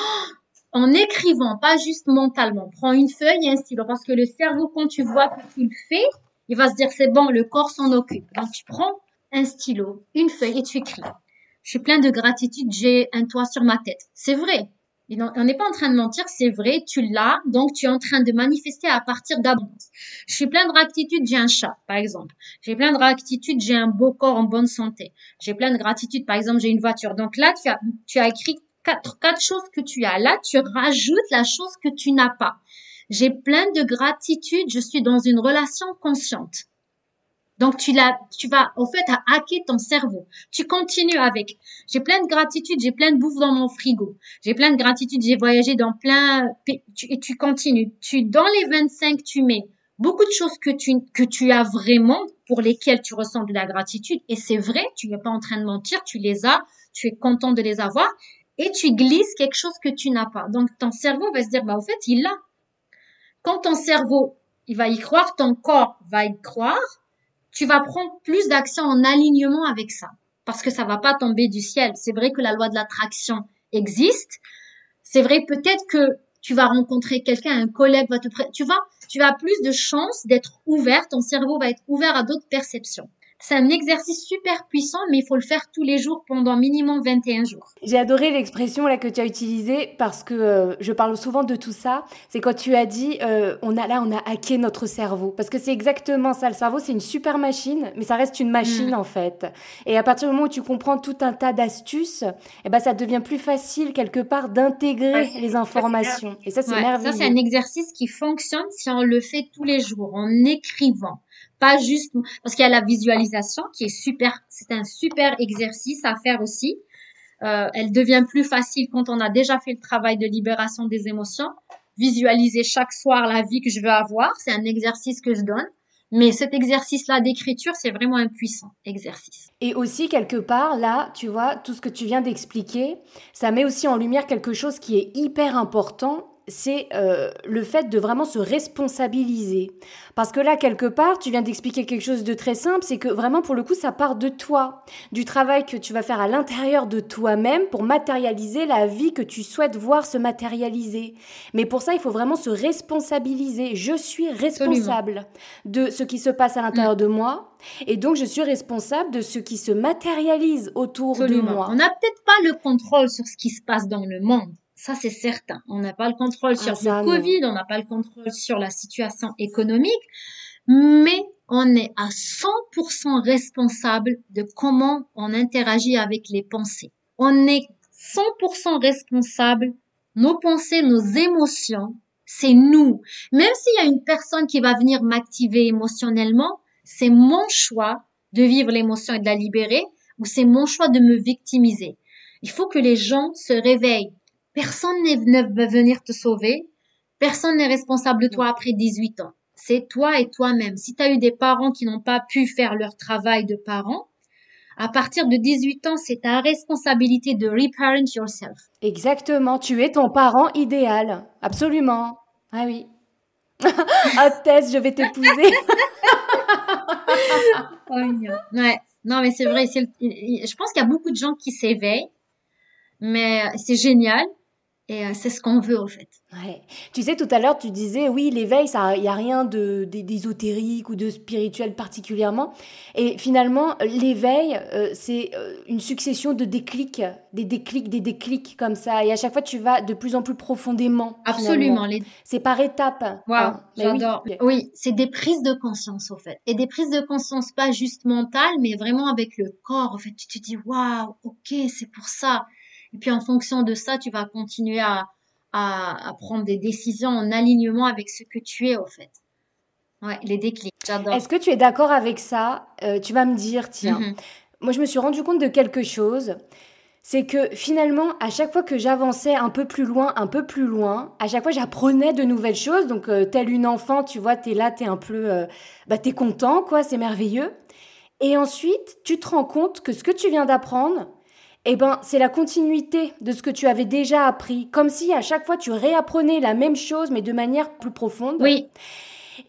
en écrivant, pas juste mentalement. Prends une feuille et un stylo parce que le cerveau, quand tu vois que tu le fais, il va se dire c'est bon, le corps s'en occupe. Donc tu prends un stylo, une feuille et tu écris. Je suis plein de gratitude, j'ai un toit sur ma tête. C'est vrai. On n'est pas en train de mentir, c'est vrai, tu l'as, donc tu es en train de manifester à partir d'abondance. Je suis plein de gratitude, j'ai un chat, par exemple. J'ai plein de gratitude, j'ai un beau corps en bonne santé. J'ai plein de gratitude, par exemple, j'ai une voiture. Donc là, tu as écrit quatre, quatre choses que tu as. Là, tu rajoutes la chose que tu n'as pas. J'ai plein de gratitude, je suis dans une relation consciente. Donc tu l'as, tu vas en fait à hacker ton cerveau. Tu continues avec. J'ai plein de gratitude, j'ai plein de bouffe dans mon frigo. J'ai plein de gratitude, j'ai voyagé dans plein et tu continues. Tu dans les 25 tu mets beaucoup de choses que tu que tu as vraiment pour lesquelles tu ressens de la gratitude et c'est vrai, tu n'es pas en train de mentir, tu les as, tu es content de les avoir et tu glisses quelque chose que tu n'as pas. Donc ton cerveau va se dire bah au fait, il l'a. Quand ton cerveau, il va y croire, ton corps va y croire, tu vas prendre plus d'actions en alignement avec ça. Parce que ça va pas tomber du ciel. C'est vrai que la loi de l'attraction existe. C'est vrai peut-être que tu vas rencontrer quelqu'un, un collègue va te tu vas, tu vas plus de chances d'être ouvert, ton cerveau va être ouvert à d'autres perceptions. C'est un exercice super puissant, mais il faut le faire tous les jours pendant minimum 21 jours. J'ai adoré l'expression là que tu as utilisée parce que euh, je parle souvent de tout ça. C'est quand tu as dit euh, on a là on a hacké notre cerveau parce que c'est exactement ça. Le cerveau c'est une super machine, mais ça reste une machine mm. en fait. Et à partir du moment où tu comprends tout un tas d'astuces, eh ben ça devient plus facile quelque part d'intégrer les informations. Et ça c'est merveilleux. Ça c'est un exercice qui fonctionne si on le fait tous les jours en écrivant pas juste parce qu'il y a la visualisation qui est super, c'est un super exercice à faire aussi. Euh, elle devient plus facile quand on a déjà fait le travail de libération des émotions. Visualiser chaque soir la vie que je veux avoir, c'est un exercice que je donne. Mais cet exercice-là d'écriture, c'est vraiment un puissant exercice. Et aussi, quelque part, là, tu vois, tout ce que tu viens d'expliquer, ça met aussi en lumière quelque chose qui est hyper important c'est euh, le fait de vraiment se responsabiliser. Parce que là, quelque part, tu viens d'expliquer quelque chose de très simple, c'est que vraiment, pour le coup, ça part de toi, du travail que tu vas faire à l'intérieur de toi-même pour matérialiser la vie que tu souhaites voir se matérialiser. Mais pour ça, il faut vraiment se responsabiliser. Je suis responsable de ce qui se passe à l'intérieur mm. de moi. Et donc, je suis responsable de ce qui se matérialise autour de moi. On n'a peut-être pas le contrôle sur ce qui se passe dans le monde. Ça, c'est certain. On n'a pas le contrôle sur ah, le Covid, on n'a pas le contrôle sur la situation économique, mais on est à 100% responsable de comment on interagit avec les pensées. On est 100% responsable. Nos pensées, nos émotions, c'est nous. Même s'il y a une personne qui va venir m'activer émotionnellement, c'est mon choix de vivre l'émotion et de la libérer, ou c'est mon choix de me victimiser. Il faut que les gens se réveillent Personne ne va venir te sauver. Personne n'est responsable de toi après 18 ans. C'est toi et toi-même. Si tu as eu des parents qui n'ont pas pu faire leur travail de parents, à partir de 18 ans, c'est ta responsabilité de reparent yourself. Exactement. Tu es ton parent idéal. Absolument. Ah oui. ah, Tess, je vais t'épouser. oh, ouais. Non, mais c'est vrai. Je pense qu'il y a beaucoup de gens qui s'éveillent, mais c'est génial. Et euh, c'est ce qu'on veut, en fait. Ouais. Tu sais, tout à l'heure, tu disais, oui, l'éveil, il n'y a rien de, d'ésotérique ou de spirituel particulièrement. Et finalement, l'éveil, euh, c'est euh, une succession de déclics, des déclics, des déclics comme ça. Et à chaque fois, tu vas de plus en plus profondément. Absolument. Les... C'est par étapes. Hein. j'adore. Oui, oui c'est des prises de conscience, au fait. Et des prises de conscience pas juste mentales, mais vraiment avec le corps. En fait, tu te dis, waouh, ok, c'est pour ça. Et puis en fonction de ça, tu vas continuer à, à, à, prendre des décisions en alignement avec ce que tu es au fait. Ouais, les déclics, j'adore. Est-ce que tu es d'accord avec ça? Euh, Tu vas me dire, tiens, mm-hmm. moi je me suis rendu compte de quelque chose. C'est que finalement, à chaque fois que j'avançais un peu plus loin, un peu plus loin, à chaque fois j'apprenais de nouvelles choses. Donc, euh, tel une enfant, tu vois, t'es là, t'es un peu, euh, bah t'es content, quoi, c'est merveilleux. Et ensuite, tu te rends compte que ce que tu viens d'apprendre, eh ben, c'est la continuité de ce que tu avais déjà appris, comme si à chaque fois tu réapprenais la même chose, mais de manière plus profonde. Oui.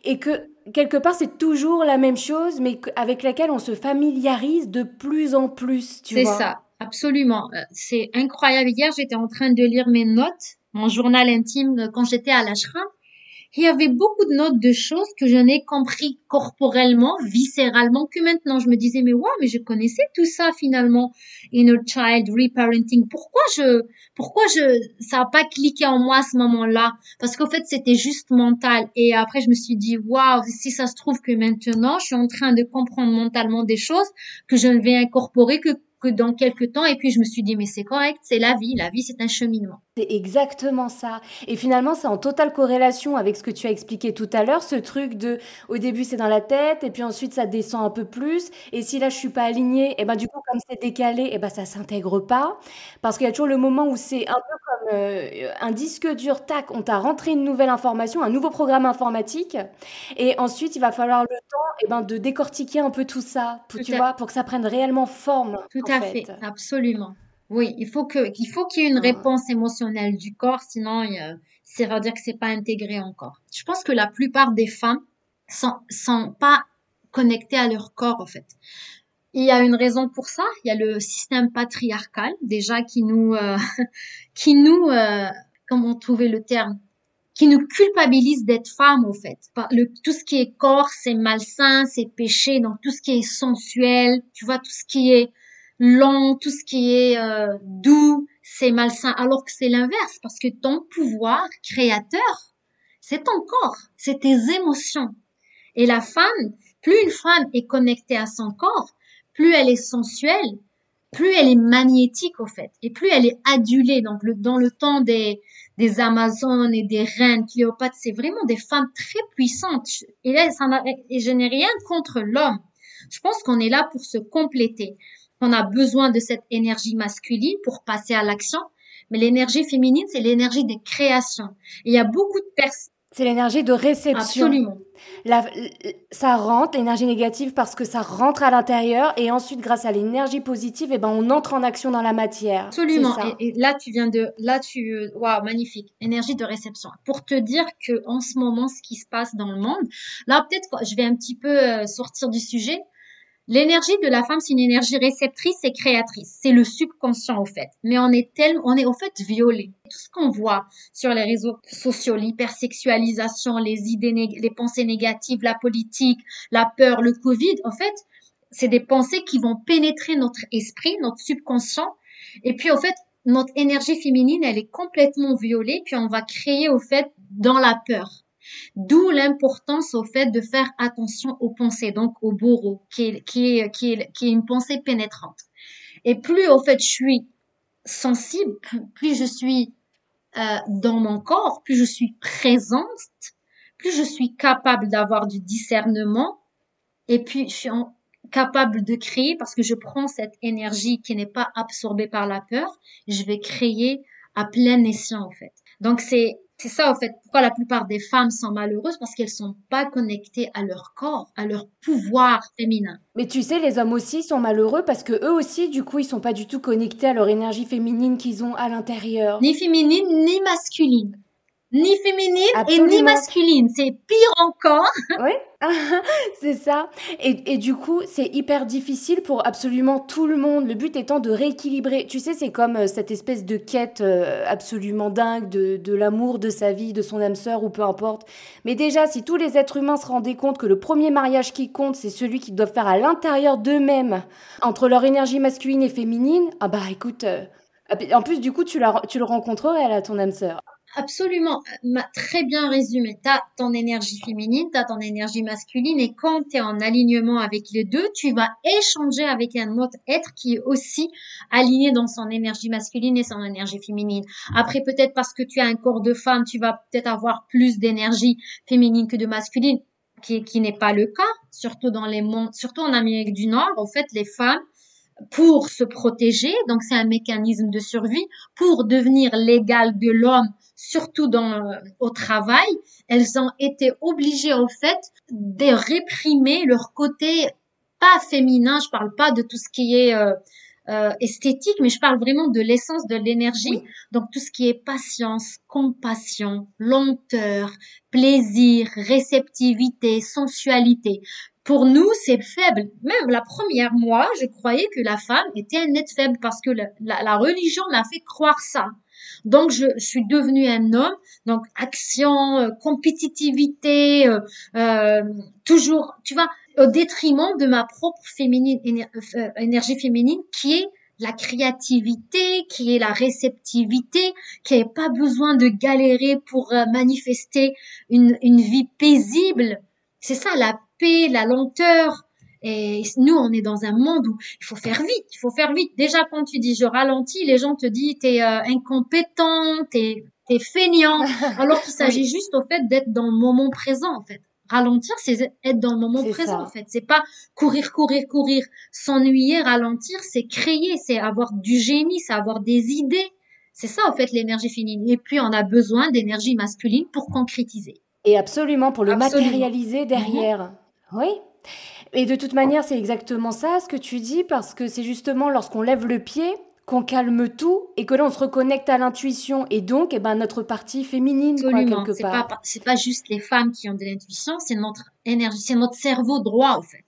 Et que quelque part c'est toujours la même chose, mais avec laquelle on se familiarise de plus en plus, tu vois. C'est ça, absolument. Euh, c'est incroyable. Hier, j'étais en train de lire mes notes, mon journal intime euh, quand j'étais à l'ashram il y avait beaucoup de notes de choses que je n'ai compris corporellement, viscéralement, que maintenant je me disais, mais ouais, mais je connaissais tout ça finalement. Inner child, reparenting. Pourquoi je, pourquoi je, ça a pas cliqué en moi à ce moment-là? Parce qu'en fait, c'était juste mental. Et après, je me suis dit, waouh, si ça se trouve que maintenant, je suis en train de comprendre mentalement des choses que je ne vais incorporer que que dans quelques temps. Et puis je me suis dit, mais c'est correct, c'est la vie. La vie, c'est un cheminement. C'est exactement ça. Et finalement, c'est en totale corrélation avec ce que tu as expliqué tout à l'heure, ce truc de, au début, c'est dans la tête, et puis ensuite, ça descend un peu plus. Et si là, je suis pas alignée, et eh ben, du coup, comme c'est décalé, et eh ben, ça s'intègre pas. Parce qu'il y a toujours le moment où c'est un peu comme euh, un disque dur, tac, on t'a rentré une nouvelle information, un nouveau programme informatique. Et ensuite, il va falloir le temps, et eh ben, de décortiquer un peu tout ça, pour, tu vois, pour que ça prenne réellement forme. Tout à fait, absolument. Oui, il faut que, il faut qu'il y ait une réponse émotionnelle du corps, sinon, ça veut dire que c'est pas intégré encore. Je pense que la plupart des femmes sont, sont pas connectées à leur corps, en fait. Il y a une raison pour ça. Il y a le système patriarcal, déjà, qui nous, euh, qui nous, euh, comment trouver le terme? qui nous culpabilise d'être femme, au fait. Le, tout ce qui est corps, c'est malsain, c'est péché, donc tout ce qui est sensuel, tu vois, tout ce qui est lent, tout ce qui est euh, doux, c'est malsain, alors que c'est l'inverse, parce que ton pouvoir créateur, c'est ton corps, c'est tes émotions. Et la femme, plus une femme est connectée à son corps, plus elle est sensuelle, plus elle est magnétique au fait, et plus elle est adulée. Donc le, dans le temps des, des Amazones et des reines, Cléopâtre, c'est vraiment des femmes très puissantes. Et là, ça et je n'ai rien contre l'homme. Je pense qu'on est là pour se compléter on a besoin de cette énergie masculine pour passer à l'action. Mais l'énergie féminine, c'est l'énergie de création. il y a beaucoup de personnes. C'est l'énergie de réception. Absolument. La, ça rentre, l'énergie négative, parce que ça rentre à l'intérieur. Et ensuite, grâce à l'énergie positive, eh ben, on entre en action dans la matière. Absolument. Et, là, tu viens de, là, tu, waouh, magnifique. Énergie de réception. Pour te dire que, en ce moment, ce qui se passe dans le monde, là, peut-être, je vais un petit peu euh, sortir du sujet, L'énergie de la femme, c'est une énergie réceptrice et créatrice. C'est le subconscient, au fait. Mais on est tellement, on est, au fait, violé. Tout ce qu'on voit sur les réseaux sociaux, l'hypersexualisation, les idées, les pensées négatives, la politique, la peur, le Covid, en fait, c'est des pensées qui vont pénétrer notre esprit, notre subconscient. Et puis, au fait, notre énergie féminine, elle est complètement violée. Puis, on va créer, au fait, dans la peur. D'où l'importance au fait de faire attention aux pensées, donc au bourreau, qui est, une pensée pénétrante. Et plus au fait je suis sensible, plus je suis euh, dans mon corps, plus je suis présente, plus je suis capable d'avoir du discernement, et puis je suis capable de créer parce que je prends cette énergie qui n'est pas absorbée par la peur, je vais créer à plein escient en fait. Donc c'est c'est ça, en fait, pourquoi la plupart des femmes sont malheureuses, parce qu'elles sont pas connectées à leur corps, à leur pouvoir féminin. Mais tu sais, les hommes aussi sont malheureux parce que eux aussi, du coup, ils sont pas du tout connectés à leur énergie féminine qu'ils ont à l'intérieur. Ni féminine, ni masculine ni féminine et ni masculine. C'est pire encore. Oui, c'est ça. Et, et, du coup, c'est hyper difficile pour absolument tout le monde. Le but étant de rééquilibrer. Tu sais, c'est comme euh, cette espèce de quête euh, absolument dingue de, de l'amour de sa vie, de son âme sœur ou peu importe. Mais déjà, si tous les êtres humains se rendaient compte que le premier mariage qui compte, c'est celui qu'ils doivent faire à l'intérieur d'eux-mêmes, entre leur énergie masculine et féminine, ah bah écoute. Euh, en plus, du coup, tu, la, tu le rencontrerais, là, ton âme sœur. Absolument, très bien résumé. Tu ton énergie féminine, tu as ton énergie masculine et quand tu es en alignement avec les deux, tu vas échanger avec un autre être qui est aussi aligné dans son énergie masculine et son énergie féminine. Après, peut-être parce que tu as un corps de femme, tu vas peut-être avoir plus d'énergie féminine que de masculine, qui, qui n'est pas le cas, surtout dans les mondes, surtout en Amérique du Nord. En fait, les femmes, pour se protéger, donc c'est un mécanisme de survie, pour devenir l'égal de l'homme surtout dans, au travail, elles ont été obligées au fait de réprimer leur côté pas féminin. Je parle pas de tout ce qui est euh, euh, esthétique, mais je parle vraiment de l'essence de l'énergie. Donc tout ce qui est patience, compassion, lenteur, plaisir, réceptivité, sensualité. Pour nous, c'est faible. Même la première mois, je croyais que la femme était un être faible parce que la, la religion m'a fait croire ça. Donc, je, suis devenue un homme. Donc, action, euh, compétitivité, euh, euh, toujours, tu vois, au détriment de ma propre féminine, énergie féminine qui est la créativité, qui est la réceptivité, qui n'a pas besoin de galérer pour manifester une, une vie paisible. C'est ça, la paix, la lenteur. Et nous, on est dans un monde où il faut faire vite, il faut faire vite. Déjà, quand tu dis je ralentis, les gens te disent t'es euh, incompétent, t'es t'es feignant, alors qu'il s'agit juste au fait d'être dans le moment présent en fait. Ralentir, c'est être dans le moment présent en fait. C'est pas courir, courir, courir, s'ennuyer, ralentir, c'est créer, c'est avoir du génie, c'est avoir des idées. C'est ça en fait l'énergie féminine. Et puis on a besoin d'énergie masculine pour concrétiser. Et absolument pour le matérialiser derrière. Mhm. Oui. Et de toute manière, c'est exactement ça ce que tu dis, parce que c'est justement lorsqu'on lève le pied qu'on calme tout et que là on se reconnecte à l'intuition et donc eh ben notre partie féminine quoi, quelque part. Pas, c'est pas juste les femmes qui ont de l'intuition, c'est notre énergie, c'est notre cerveau droit au fait.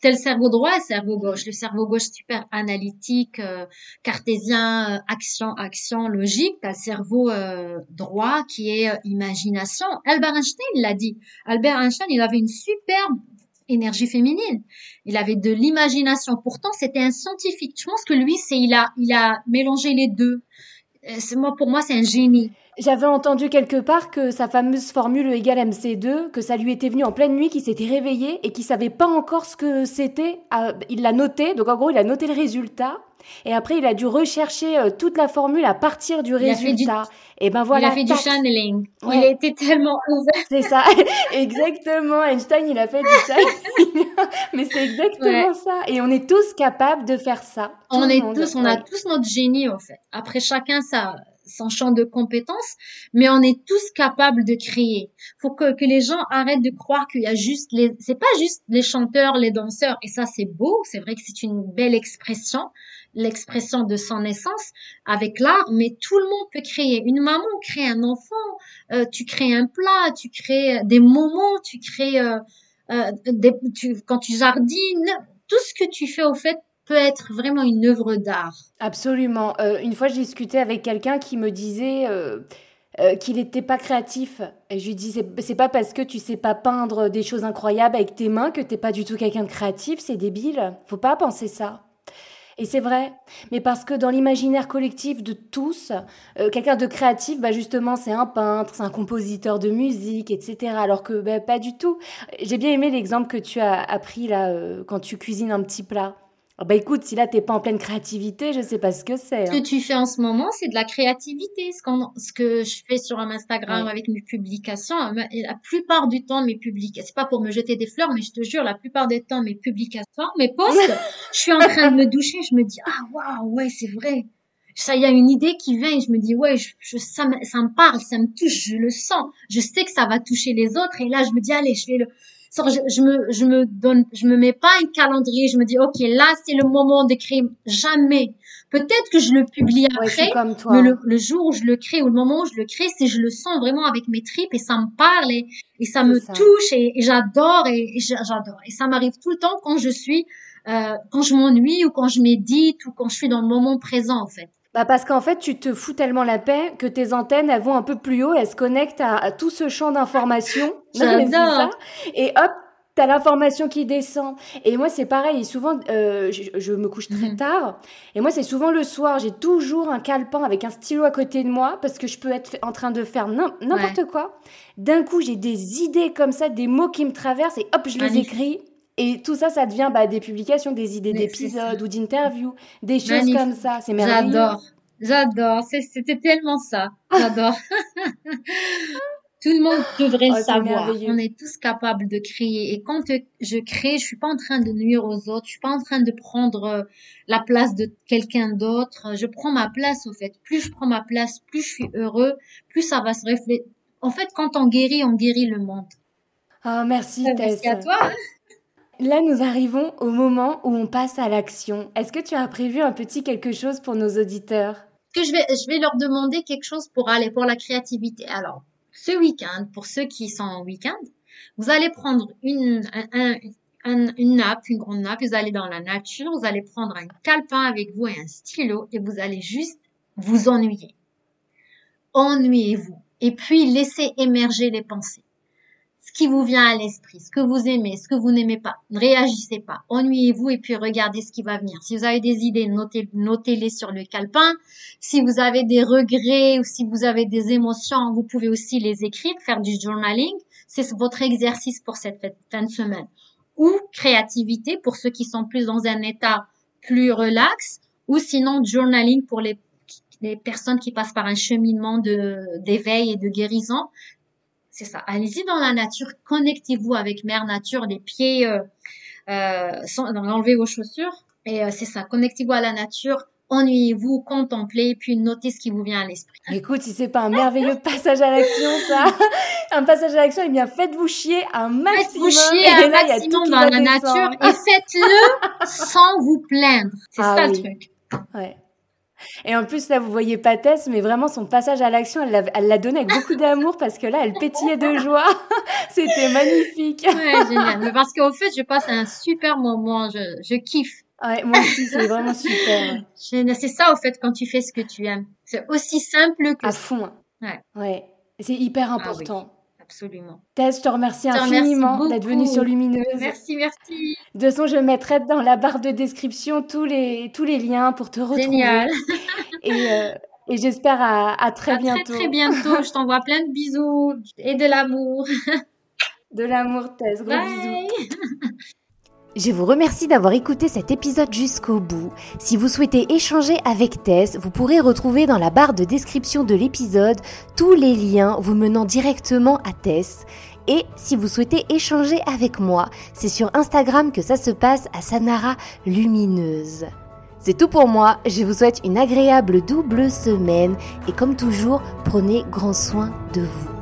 Tel cerveau droit et cerveau gauche. Le cerveau gauche super analytique, euh, cartésien, euh, action, action, logique. T'as le cerveau euh, droit qui est imagination. Albert Einstein l'a dit. Albert Einstein, il avait une superbe énergie féminine. Il avait de l'imagination. Pourtant, c'était un scientifique. Je pense que lui, c'est il a il a mélangé les deux. Euh, moi pour moi, c'est un génie. J'avais entendu quelque part que sa fameuse formule égale MC2, que ça lui était venu en pleine nuit, qu'il s'était réveillé et qu'il savait pas encore ce que c'était. Ah, il l'a noté, donc en gros, il a noté le résultat. Et après, il a dû rechercher euh, toute la formule à partir du résultat. Et ben voilà. Il a fait du channeling. Il a été tellement ouvert. C'est ça, exactement. Einstein, il a fait du channeling. Mais c'est exactement ça. Et on est tous capables de faire ça. On est tous, on a tous notre génie en fait. Après, chacun ça son champ de compétences, mais on est tous capables de créer. Faut que, que les gens arrêtent de croire qu'il y a juste les, c'est pas juste les chanteurs, les danseurs, et ça c'est beau, c'est vrai que c'est une belle expression, l'expression de son essence avec l'art, mais tout le monde peut créer. Une maman crée un enfant, euh, tu crées un plat, tu crées des moments, tu crées euh, euh, des, quand tu jardines, tout ce que tu fais au fait peut être vraiment une œuvre d'art. Absolument. Euh, une fois, j'ai discuté avec quelqu'un qui me disait euh, qu'il n'était pas créatif. Et je lui dis, c'est pas parce que tu sais pas peindre des choses incroyables avec tes mains que t'es pas du tout quelqu'un de créatif. C'est débile. Faut pas penser ça. Et c'est vrai, mais parce que dans l'imaginaire collectif de tous, euh, quelqu'un de créatif, bah justement, c'est un peintre, c'est un compositeur de musique, etc. Alors que bah, pas du tout. J'ai bien aimé l'exemple que tu as appris là euh, quand tu cuisines un petit plat. Ah bah écoute, si là t'es pas en pleine créativité, je sais pas ce que c'est. Ce que hein. tu fais en ce moment, c'est de la créativité. Ce, ce que je fais sur Instagram avec mes publications, la plupart du temps mes publications, c'est pas pour me jeter des fleurs, mais je te jure, la plupart du temps mes publications, mes posts, je suis en train de me doucher, je me dis ah waouh ouais c'est vrai. Ça, il y a une idée qui vient et je me dis ouais, je, ça, me, ça me parle, ça me touche, je le sens, je sais que ça va toucher les autres et là je me dis allez, je vais le je, je, me, je me donne, je me mets pas un calendrier, je me dis, OK, là, c'est le moment d'écrire. Jamais. Peut-être que je le publie après, comme toi. mais le, jour où je le crée ou le moment où je le crée, c'est je le sens vraiment avec mes tripes et ça me parle et, et ça me touche et, j'adore et, j'adore. Et ça m'arrive tout le temps quand je suis, euh, quand je m'ennuie ou quand je médite ou quand je suis dans le moment présent, en fait. Bah parce qu'en fait, tu te fous tellement la paix que tes antennes, elles vont un peu plus haut, elles se connectent à, tout ce champ d'information. J'adore. Et hop, t'as l'information qui descend. Et moi, c'est pareil. Souvent, euh, je, me couche très mhm. tard. Et moi, c'est souvent le soir. J'ai toujours un calepin avec un stylo à côté de moi parce que je peux être en train de faire n'importe quoi. D'un coup, j'ai des idées comme ça, des mots qui me traversent et hop, je les écris. Et tout ça, ça devient bah, des publications, des idées d'épisodes ou d'interviews, des choses comme ça. C'est merveilleux. J'adore. J'adore. C'était tellement ça. J'adore. Tout le monde devrait oh, savoir. On est tous capables de créer. Et quand je crée, je suis pas en train de nuire aux autres. Je suis pas en train de prendre euh, la place de quelqu'un d'autre. Je prends ma place, au fait. Plus je prends ma place, plus je suis heureux, plus ça va se refléter. En fait, quand on guérit, on guérit le monde. Oh, merci, Tess. Merci à toi. Là, nous arrivons au moment où on passe à l'action. Est-ce que tu as prévu un petit quelque chose pour nos auditeurs? Que je vais, je vais leur demander quelque chose pour aller pour la créativité. Alors, ce week-end, pour ceux qui sont en week-end, vous allez prendre une, une nappe, une grande nappe, vous allez dans la nature, vous allez prendre un calepin avec vous et un stylo et vous allez juste vous ennuyer. Ennuyez-vous. Et puis, laissez émerger les pensées ce qui vous vient à l'esprit, ce que vous aimez, ce que vous n'aimez pas. Ne réagissez pas. Ennuyez-vous et puis regardez ce qui va venir. Si vous avez des idées, notez, notez-les sur le calepin. Si vous avez des regrets ou si vous avez des émotions, vous pouvez aussi les écrire, faire du journaling. C'est votre exercice pour cette fin de semaine. ou créativité pour ceux qui sont plus dans un état plus relax, ou sinon journaling pour les, personnes qui passent par un cheminement d'éveil et de guérison. C'est ça. Allez-y dans la nature, connectez-vous avec Mère Nature, les pieds, euh, euh, sans, vos chaussures. Et euh, c'est ça, connectez-vous à la nature, ennuyez-vous, contemplez, puis notez ce qui vous vient à l'esprit. Écoute, si c'est pas un merveilleux passage à l'action, ça, un passage à l'action, eh bien, faites-vous chier un maximum. Faites-vous chier un maximum dans la nature et faites-le sans vous plaindre. C'est ah ça le truc. Ouais. Et en plus, là, vous voyez pas Tess, mais vraiment, son passage à l'action, elle l'a donné avec beaucoup d'amour parce que là, elle pétillait de joie. C'était magnifique. Ouais, génial. Mais parce qu'au fait, je passe un super moment. Je, je kiffe. Ouais, moi aussi, c'est vraiment super. C'est ça, au fait, quand tu fais ce que tu aimes. C'est aussi simple que... À fond. Ouais. Ouais. C'est hyper ah important. Absolument. Tess, je te remercie infiniment d'être venue sur Lumineuse. Merci, merci. De toute façon, je mettrai dans la barre de description tous les, tous les liens pour te retrouver. Génial. et, euh, et j'espère à, à, très à bientôt. Très, très bientôt. je t'envoie plein de bisous et de l'amour. de l'amour, Tess. Gros bisous. Je vous remercie d'avoir écouté cet épisode jusqu'au bout. Si vous souhaitez échanger avec Tess, vous pourrez retrouver dans la barre de description de l'épisode tous les liens vous menant directement à Tess. Et si vous souhaitez échanger avec moi, c'est sur Instagram que ça se passe à Sanara Lumineuse. C'est tout pour moi, je vous souhaite une agréable double semaine et comme toujours, prenez grand soin de vous.